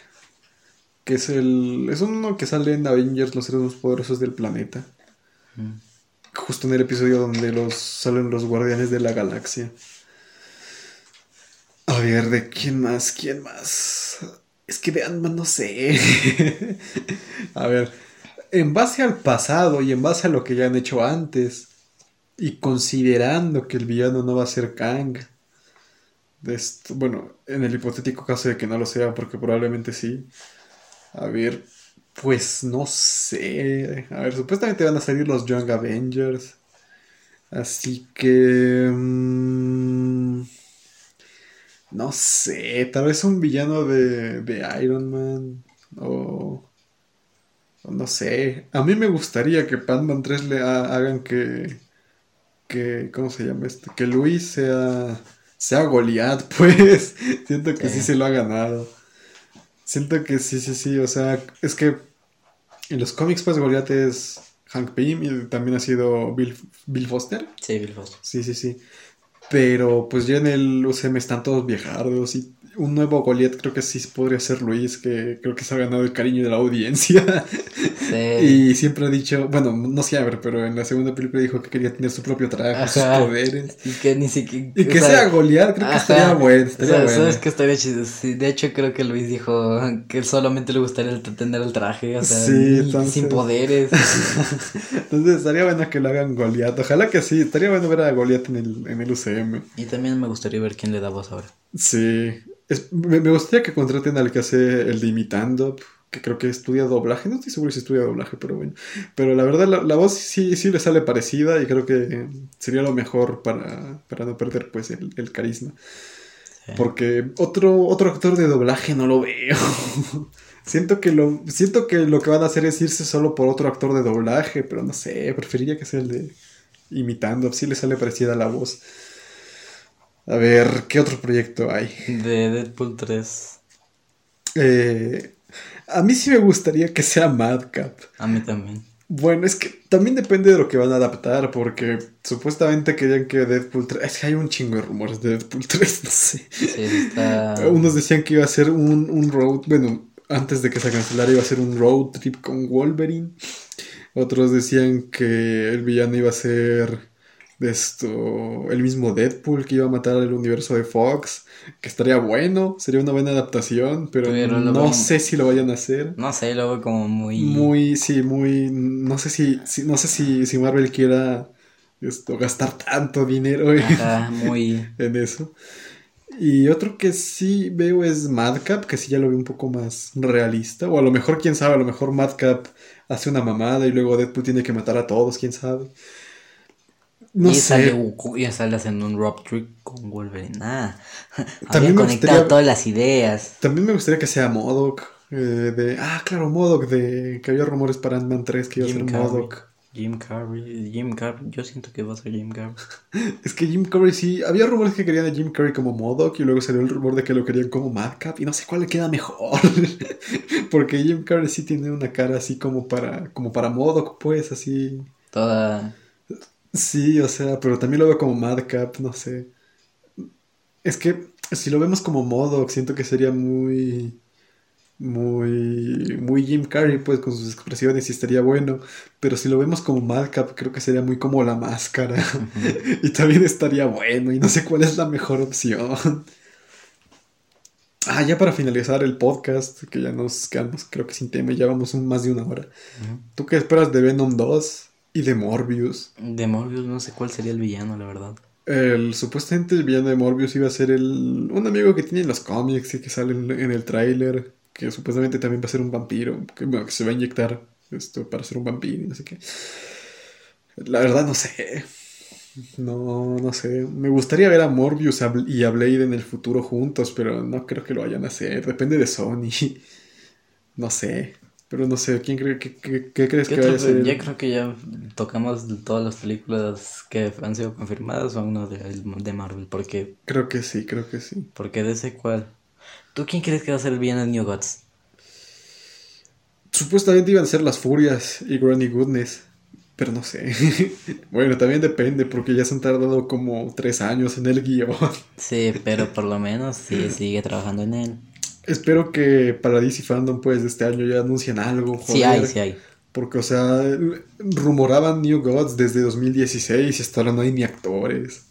Que es el. Es uno que sale en Avengers, los seres más poderosos del planeta. Mm. Justo en el episodio donde los salen los guardianes de la galaxia. A ver, ¿de quién más? ¿Quién más? Es que de Ant-Man no sé. a ver, en base al pasado y en base a lo que ya han hecho antes, y considerando que el villano no va a ser Kang, de esto- bueno, en el hipotético caso de que no lo sea, porque probablemente sí. A ver, pues no sé. A ver, supuestamente van a salir los Young Avengers. Así que... mm, no sé, tal vez un villano de, de Iron Man. O... o no sé. A mí me gustaría que Batman 3 le ha- hagan que... que ¿Cómo se llama esto? Que Luis sea... Sea Goliath, pues. Siento que sí Sí. se lo ha ganado. Siento que sí, sí, sí. O sea, es que en los cómics, pues Goliath es Hank Pym y también ha sido Bill, Bill Foster. Sí, Bill Foster. Sí, sí, sí. Pero pues ya en el UCM están todos viejardos y un nuevo Goliath creo que sí podría ser Luis, que creo que se ha ganado el cariño de la audiencia. Sí. y siempre ha dicho, bueno, no siempre, pero en la segunda película dijo que quería tener su propio traje, sus poderes. Y que ni siquiera. Y que sea, sea Goliath, creo que estaría bueno, estaría O sea, bueno. ¿Sabes que estaría chido? Sí, de hecho, creo que Luis dijo que solamente le gustaría el- tener el traje, o sea, Sí, ni- entonces- sin poderes. Entonces estaría bueno que lo hagan Goliath. Ojalá que sí, estaría bueno ver a Goliath en el, en el UCM. Y también me gustaría ver quién le da voz ahora. Sí. Es- me, me gustaría que contraten al que hace el de imitando, que creo que estudia doblaje. No estoy seguro si estudia doblaje, pero bueno. Pero la verdad, la, la voz sí, sí le sale parecida y creo que sería lo mejor para, para no perder pues el, el carisma. Sí. Porque otro, otro actor de doblaje no lo veo. siento, que lo, siento que lo que van a hacer es irse solo por otro actor de doblaje, pero no sé, preferiría que sea el de imitando. Sí le sale parecida la voz. A ver, ¿qué otro proyecto hay? De Deadpool 3. Eh, a mí sí me gustaría que sea Madcap. A mí también. Bueno, es que también depende de lo que van a adaptar, porque supuestamente querían que Deadpool 3... Es que hay un chingo de rumores de Deadpool 3, no sé. Sí, está. Unos decían que iba a ser un, un road... Bueno, antes de que se cancelara iba a ser un road trip con Wolverine. Otros decían que el villano iba a ser esto, el mismo Deadpool que iba a matar al universo de Fox, que estaría bueno, sería una buena adaptación, pero, no veo- sé si lo vayan a hacer. No sé, lo veo como muy. Muy, sí, muy. No sé si, si- no sé si, si Marvel quiera esto, gastar tanto dinero en, Ajá, muy. en eso. Y otro que sí veo es Madcap, que sí ya lo veo un poco más realista. O a lo mejor, quién sabe, a lo mejor Madcap hace una mamada y luego Deadpool tiene que matar a todos, quién sabe. No y, sé. sale, Goku- y sale haciendo un rock trick con Wolverine. Ah, También me conectado gustaría- todas las ideas. También me gustaría que sea Modok. eh, de, ah, claro, Modok, de que había rumores para Ant-Man 3 que iba a ser Carrey. Modok. Jim Carrey. Jim Carrey. Yo siento que va a ser Jim Carrey. Es que Jim Carrey sí. Había rumores que querían a Jim Carrey como Modok y luego salió el rumor de que lo querían como Madcap y no sé cuál le queda mejor. Porque Jim Carrey sí tiene una cara así como para, como para Modok, pues, así. Toda. Sí, o sea, pero también lo veo como Madcap, no sé. Es que si lo vemos como Modok, siento que sería muy. Muy. Muy Jim Carrey, pues, con sus expresiones y estaría bueno. Pero si lo vemos como Madcap, creo que sería muy como la máscara. y también estaría bueno, y no sé cuál es la mejor opción. Ah, ya para finalizar el podcast, que ya nos quedamos, creo que sin tema, ya vamos un- más de una hora. ¿Tú qué esperas de Venom 2 y de Morbius? De Morbius no sé cuál sería el villano, la verdad. El, supuestamente el villano de Morbius iba a ser el, un amigo que tiene en los cómics y que sale en, en el tráiler, que supuestamente también va a ser un vampiro, que, bueno, que se va a inyectar esto para ser un vampiro y no sé qué. La verdad no sé. No, no sé. Me gustaría ver a Morbius y a Blade en el futuro juntos, pero no creo que lo vayan a hacer. Depende de Sony. No sé. Pero no sé, ¿quién cree, qué, qué- qué crees ¿Qué que vaya a ser? Ya creo que ya tocamos todas las películas que han sido confirmadas o uno de, de Marvel. Porque, Creo que sí, creo que sí. porque de ese cuál. ¿Tú quién crees que va a ser el villano de New Gods? Supuestamente iban a ser las furias y Granny Goodness, pero no sé. bueno, también depende porque ya se han tardado como tres años en el guion. Sí, pero por lo menos sí sigue trabajando en él. Espero que para DC Fandom pues este año ya anuncien algo. Sí joder, hay, sí hay. Porque, o sea, rumoraban New Gods desde 2016 y hasta ahora no hay ni actores.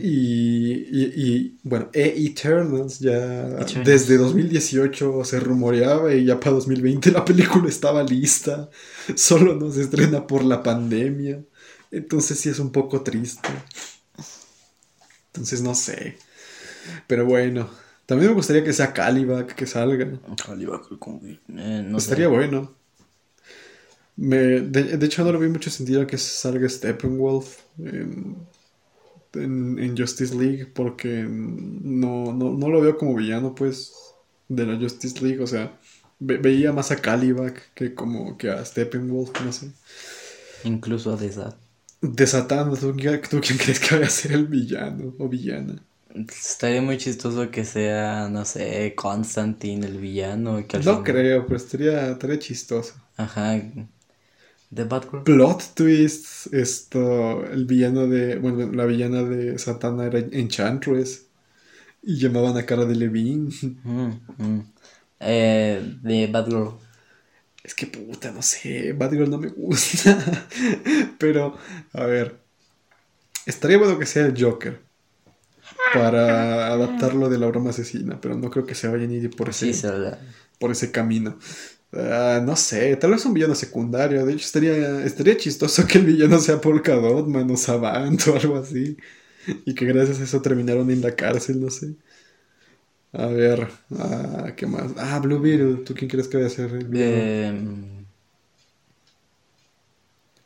Y, y, y, bueno, e Eternals ya Eternals. desde 2018 se rumoreaba y ya para 2020 la película estaba lista. Solo no se estrena por la pandemia. Entonces sí es un poco triste. Entonces no sé. Pero bueno, también me gustaría que sea Calibac que salga. Eh, no sé. Estaría bueno. Me, de, de hecho, no le vi mucho sentido que salga Steppenwolf en, en, en Justice League porque no, no, no lo veo como villano, pues, de la Justice League. O sea, ve- veía más a Calibac que como que a Steppenwolf, no sé. Incluso a Desat. Desatando, ¿tú, ¿tú quién crees que vaya a ser el villano o villana? Estaría muy chistoso que sea, no sé, Constantine el villano. Que No fin- creo, pero estaría, estaría chistoso. Ajá. The Batgirl. Plot twist, esto, el villano de, bueno, la villana de Satana era Enchantress y llamaban a cara de Levine. Mm, mm. Eh, The Batgirl. Es que puta, no sé, Batgirl no me gusta. Pero, a ver, estaría bueno que sea el Joker para adaptarlo de la broma asesina, pero no creo que se vayan a ir por ese, Sí, por ese camino. Ah, no sé, tal vez un villano secundario. De hecho, estaría, estaría chistoso que el villano sea Polka Dotman o Savant o algo así. Y que gracias a eso terminaron en la cárcel, no sé. A ver, ah, ¿qué más? Ah, Blue Beetle, ¿tú quién crees que vaya a ser el? Eh.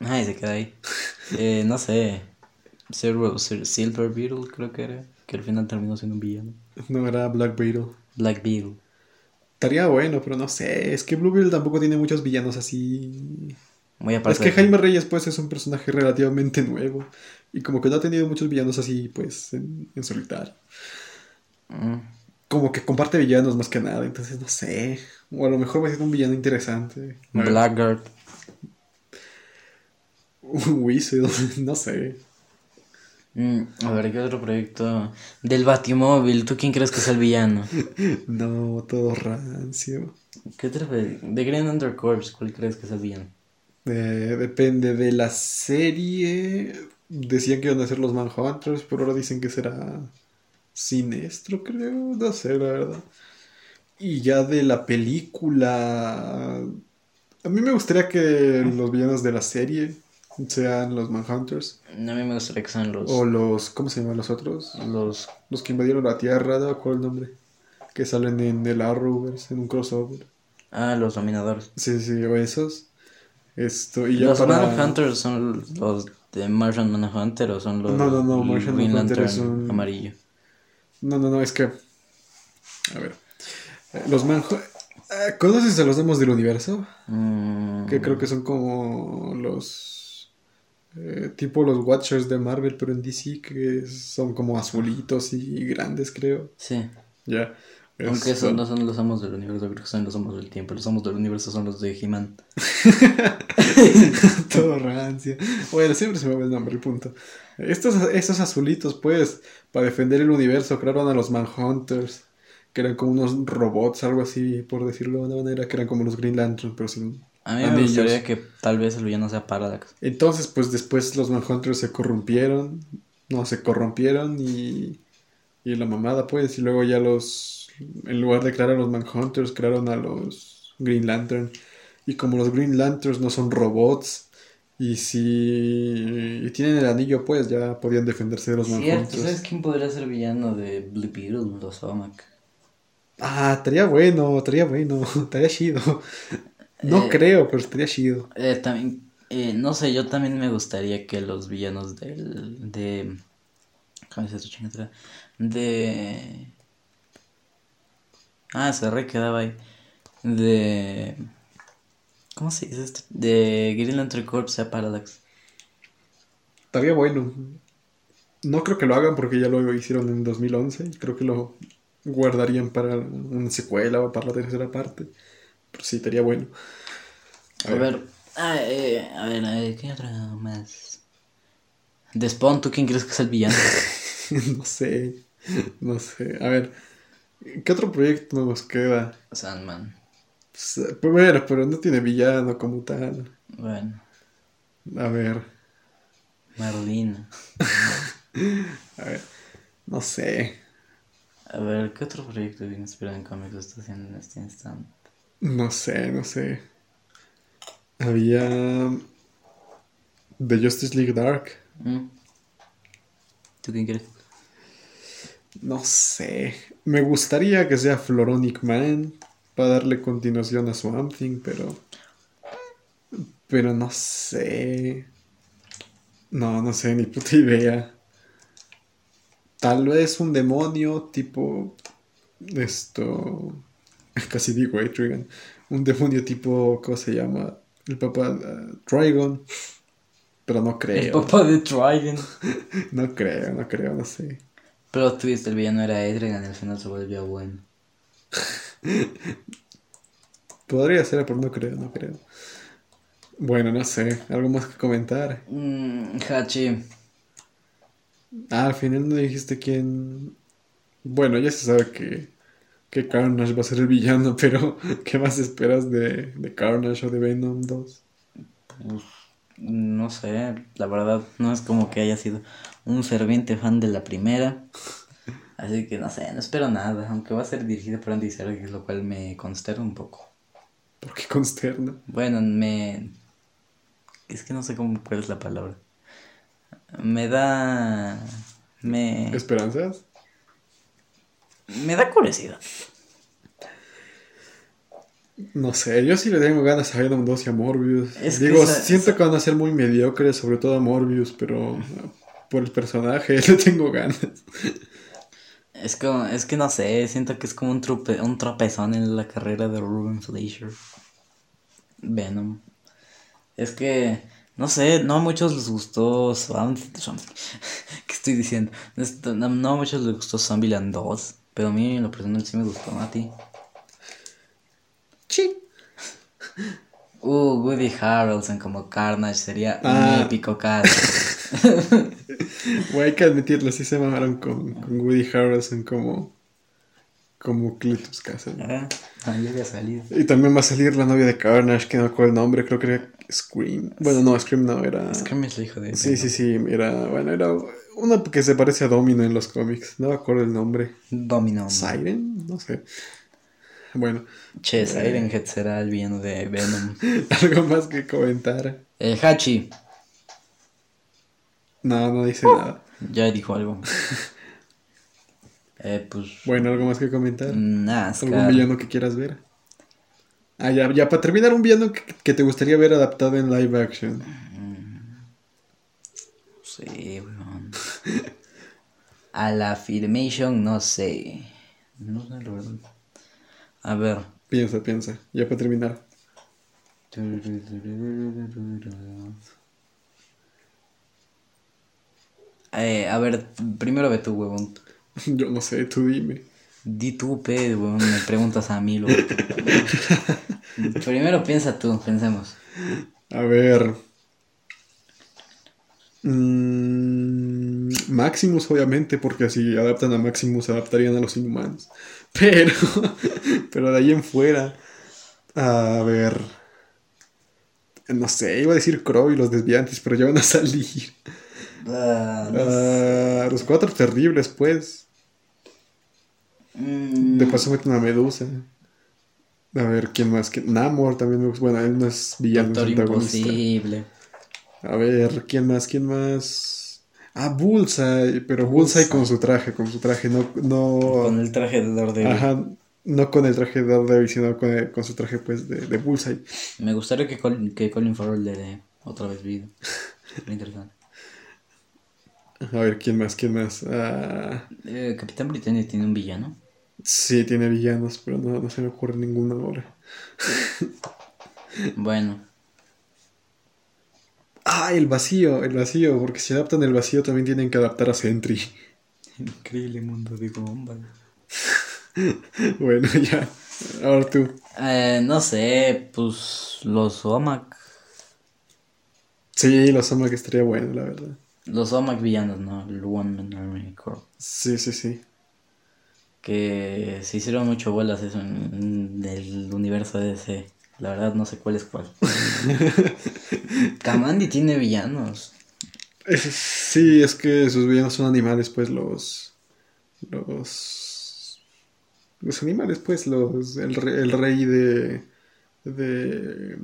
Ay, se queda ahí. Eh, no sé. Silver, Sil- Silver Beetle, creo que era. Que al final terminó siendo un villano. No era Black Beetle. Black Beetle. Estaría bueno, pero no sé. Es que Blue Beetle tampoco tiene muchos villanos así. Muy Es aparte. que de- Jaime Reyes, pues, es un personaje relativamente nuevo. Y como que no ha tenido muchos villanos así, pues, en, en solitario. Mm. Como que comparte villanos más que nada, entonces no sé. O a lo mejor va a ser un villano interesante. Blackguard. Weasel, no sé. Mm, a ver, ¿qué otro proyecto? Del Batimóvil, ¿tú quién crees que es el villano? No, todo rancio. ¿Qué otro? De Green Undercorps, ¿cuál crees que es el villano? Eh, depende de la serie. Decían que iban a ser los Manhunters, pero ahora dicen que será Sinestro, creo. No sé, la verdad. Y ya de la película. A mí me gustaría que los villanos de la serie sean los Manhunters. A mí me gustaría que sean los. O los. ¿Cómo se llaman los otros? los Los que invadieron la Tierra, ¿no? ¿Cuál es el nombre? Que salen en el Arrowverse, en un crossover. ah, los dominadores. Sí, sí, o esos. Esto, y ya Los para... Manhunters son los de Martian Manhunter o son los No, no, no, Martian Manhunter es un- amarillo. No, no, no, es que... A ver. Los Manhunters... ¿Conoces a los demos del universo? Mm, Que creo que son como los... eh, tipo los Watchers de Marvel, pero en DC, que son como azulitos y grandes, creo. Sí. Ya. Aunque esos no son los amos del universo, creo que son los amos del tiempo. Los amos del universo son los de He-Man. Todo rancio. Bueno, siempre se me va el nombre, el punto. Estos, estos azulitos, pues, para defender el universo, crearon a los Manhunters, que eran como unos robots, algo así, por decirlo de una manera, que eran como los Green Lantern, pero sin A mí me gustaría que tal vez el villano sea Parallax. Entonces, pues después los Manhunters se corrompieron, no, se corrompieron y, y la mamada, pues, y luego ya los, En lugar de crear a los Manhunters, crearon a los Green Lantern. Y como los Green Lanterns no son robots, y si y tienen el anillo, pues ya podían defenderse de los Cierto, Manhunters. ¿sabes quién podría ser villano de Blue Beetle? Los Omac. Ah, estaría bueno, estaría bueno, estaría chido. No Eh, creo, pero estaría chido. Eh, también, eh, no sé, yo también me gustaría que los villanos del, de, ¿cómo se chingadera? De, ah, se re quedaba ahí, de, ¿cómo se dice esto? De Green Lantern Corps sea Parallax. Estaría bueno. No creo que lo hagan porque ya lo hicieron en 2011. y Creo que lo guardarían para una secuela o para la tercera parte. Pero sí, estaría bueno. A ver, ah, eh, a ver, a ver, ¿qué otra más? De Spawn, ¿tú quién crees que es el villano? no sé. No sé. A ver. ¿Qué otro proyecto nos queda? Sandman. Pues, Primero, pero no tiene villano como tal. Bueno, A ver. Marlene. A ver. No sé. A ver, ¿qué otro proyecto bien inspirado en cómics está haciendo en este instante? No sé, no sé. Había. The Justice League Dark. ¿Mm? ¿Tú quién crees? No sé. Me gustaría que sea Floronic Man. Para darle continuación a Swamp Thing, pero. Pero no sé. No, no sé, ni puta idea. Tal vez un demonio tipo. Esto. Casi digo Adrian. Un demonio tipo. ¿Cómo se llama? El papá. uh, Trigon. Pero no El creo. papá de Trigon. No creo, no creo, no sé. Pero twist, el villano era Edrigan, al final se volvió bueno. Podría ser, pero no creo, no creo. Bueno, no sé. ¿Algo más que comentar? Mm, Hachi. Ah, al final no dijiste quién. Bueno, ya se sabe que, que Carnage va a ser el villano, pero ¿qué más esperas de, de Carnage o de Venom 2? Pues, no sé, la verdad, no es como que haya sido un ferviente fan de la primera. Así que no sé, no espero nada, aunque va a ser dirigido por Andy Serkis, lo cual me consterna un poco. ¿Por qué consterna? Bueno, me... Es que no sé cómo cuál es la palabra. Me da... Me... ¿Esperanzas? Me da curiosidad. No sé, yo sí le tengo ganas a Venom 2 y a Morbius. Es que Digo, esa- siento esa- que van a ser muy mediocres, sobre todo a Morbius, pero por el personaje le tengo ganas. Es como, es que no sé, siento que es como un, trope- un tropezón en la carrera de Ruben Fleischer. Venom. Es que, no sé, no a muchos les gustó Swamp- ¿Qué estoy diciendo? No a muchos les gustó Zombieland 2, pero a mí en lo personal sí me gustó, ¿a ti? Sí. Uh, Woody Harrelson como Carnage sería Ah. un épico caso. Güey, hay que admitirlo, sí se mamaron con, con Woody Harrelson como, como Cletus Castle. Ah, ah, ya había salido. Y también va a salir la novia de Carnage, que no me acuerdo el nombre, creo que era Scream. Bueno, no, Scream no, era... Scream es el hijo de Sí, sí, sí, era, bueno, era una que se parece a Domino en los cómics, no me acuerdo el nombre. Domino. ¿Siren? No sé. Bueno, Che, Sirenhead será el villano de Venom. algo más que comentar. Eh, Hachi, No, no dice nada. ya dijo algo. Eh, pues. Bueno, algo más que comentar. ¿Algún ¿Algún villano que quieras ver? Ah, ya, ya, para terminar, un villano que, que te gustaría ver adaptado en live action. Sí, weón. A la Filmation, no sé. No sé, la verdad. A ver. Piensa, piensa. Ya para terminar. Eh, a ver, primero ve tú, huevón. Yo no sé, tú dime. Di tú, pe, huevón, me preguntas a mí, loco. Primero piensa tú, pensemos. A ver. Mm, Maximus, obviamente, porque si adaptan a Maximus, adaptarían a los inhumanos. Pero, pero de ahí en fuera. A ver. No sé, iba a decir Crow y los desviantes, pero ya van a salir. Ah, no Ah, los cuatro terribles, pues. Mm, De paso meten a Medusa. A ver, ¿quién más? ¿Quién? Namor también me gusta. Bueno, él no es villano, es Doctor antagonista. Imposible. A ver, ¿quién más? ¿Quién más? Ah, Bullseye, pero Bullseye, Bullseye. con su traje, con su traje, no, no, Con el traje de Daredevil. ajá, no con el traje de Daredevil, sino con, el- con su traje, pues, de, de Bullseye. Me gustaría que Colin, que Colin Farrell le dé otra vez vida. Sería interesante. A ver, ¿quién más? ¿Quién más? Ah, Eh, Capitán Britannia tiene un villano. sí, tiene villanos, pero no, no se me ocurre ninguno ahora. Bueno, Ah, el vacío, el vacío, porque si adaptan el vacío también tienen que adaptar a Sentry. increíble mundo de Gumball. Bueno, ya. Ahora tú. Eh, no sé, pues los OMAC. Sí, los que estaría bueno, la verdad. Los OMAC villanos, ¿no? El One Man Army Corps. Sí, sí, sí. Que se hicieron mucho bolas eso en, en el universo de DC. La verdad no sé cuál es cuál. Kamandi tiene villanos. Sí, es que sus villanos son animales, pues los. Los. Los animales, pues, los. El, re- el rey de. De.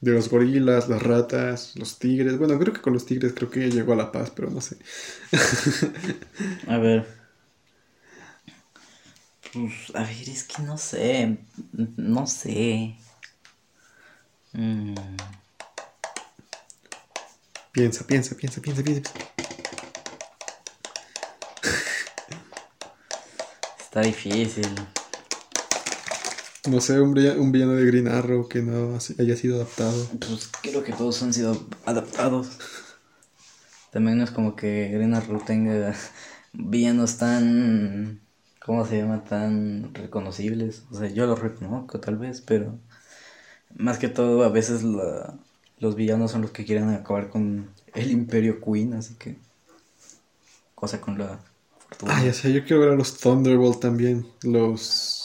De los gorilas, las ratas, los tigres. Bueno, creo que con los tigres creo que llegó a la paz, pero no sé. A ver. Pues, a ver, es que no sé. No sé. Mm, Piensa, piensa, piensa, piensa, piensa. está difícil. No sé, un, villa- un villano de Green Arrow que no haya sido adaptado. Pues creo que todos han sido adaptados. También no es como que Green Arrow tenga villanos tan. ¿Cómo se llama? Tan reconocibles. O sea, yo los reconozco tal vez, pero. Más que todo, a veces la- los villanos son los que quieren acabar con el Imperio Queen, así que. Cosa con la fortuna. Ah, ya sé, yo quiero ver a los Thunderbolt también. Los.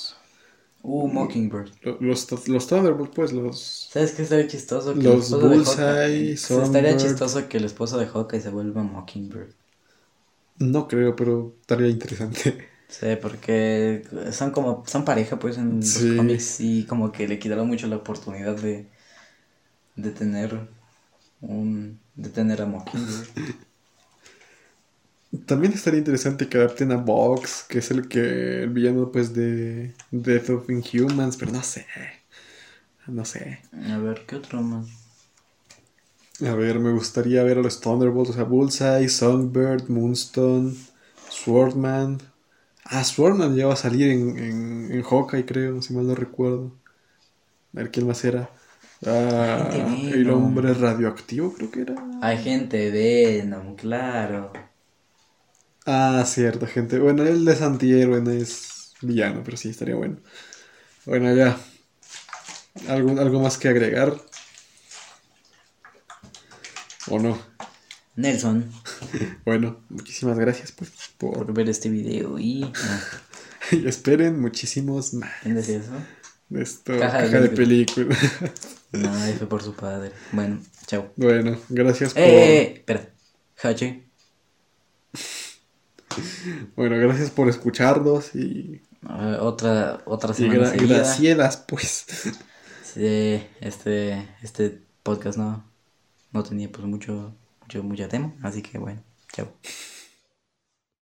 Uh, Mockingbird. lo- Los, los Thunderbolt, pues, los. ¿Sabes qué estaría chistoso? Que el Los esposo de Bullseye, Hawkeye- Estaría chistoso que el esposo de Hawkeye se vuelva Mockingbird. No creo, pero estaría interesante. Sí, porque son como, son pareja pues en Sí. los cómics y como que le quitaron mucho la oportunidad de, de tener un, de tener a Mockingbird. También estaría interesante que adapten a Vox, que es el que. el villano, pues, de Death of Inhumans, pero no sé. No sé. A ver, ¿qué otro más? A ver, me gustaría ver a los Thunderbolts, o sea, Bullseye, Songbird, Moonstone, Swordman. Ah, Swordman ya va a salir en, en, en Hawkeye, creo, si mal no recuerdo. A ver, ¿quién más era? Ah, el hombre radioactivo, creo que era. Hay gente Venom, claro. Ah, cierto, gente. Bueno, él es antihéroe, no es villano, pero sí, estaría bueno. Bueno, ya. ¿Algo, algo más que agregar? ¿O no? Nelson, Bueno, muchísimas gracias pues, por... por ver este video y... y esperen muchísimos más. ¿Quién decía eso? Esto, Caja caja, de de película. No, F por su padre. Bueno, chao. bueno, gracias por... ¡Eh! eh, eh! Espera. Bueno, gracias por escucharnos y... Ver, otra, otra Y semana gra- gracias, pues. Sí, este, este podcast no, no tenía pues mucho, mucho, mucho tema, así que bueno, chao.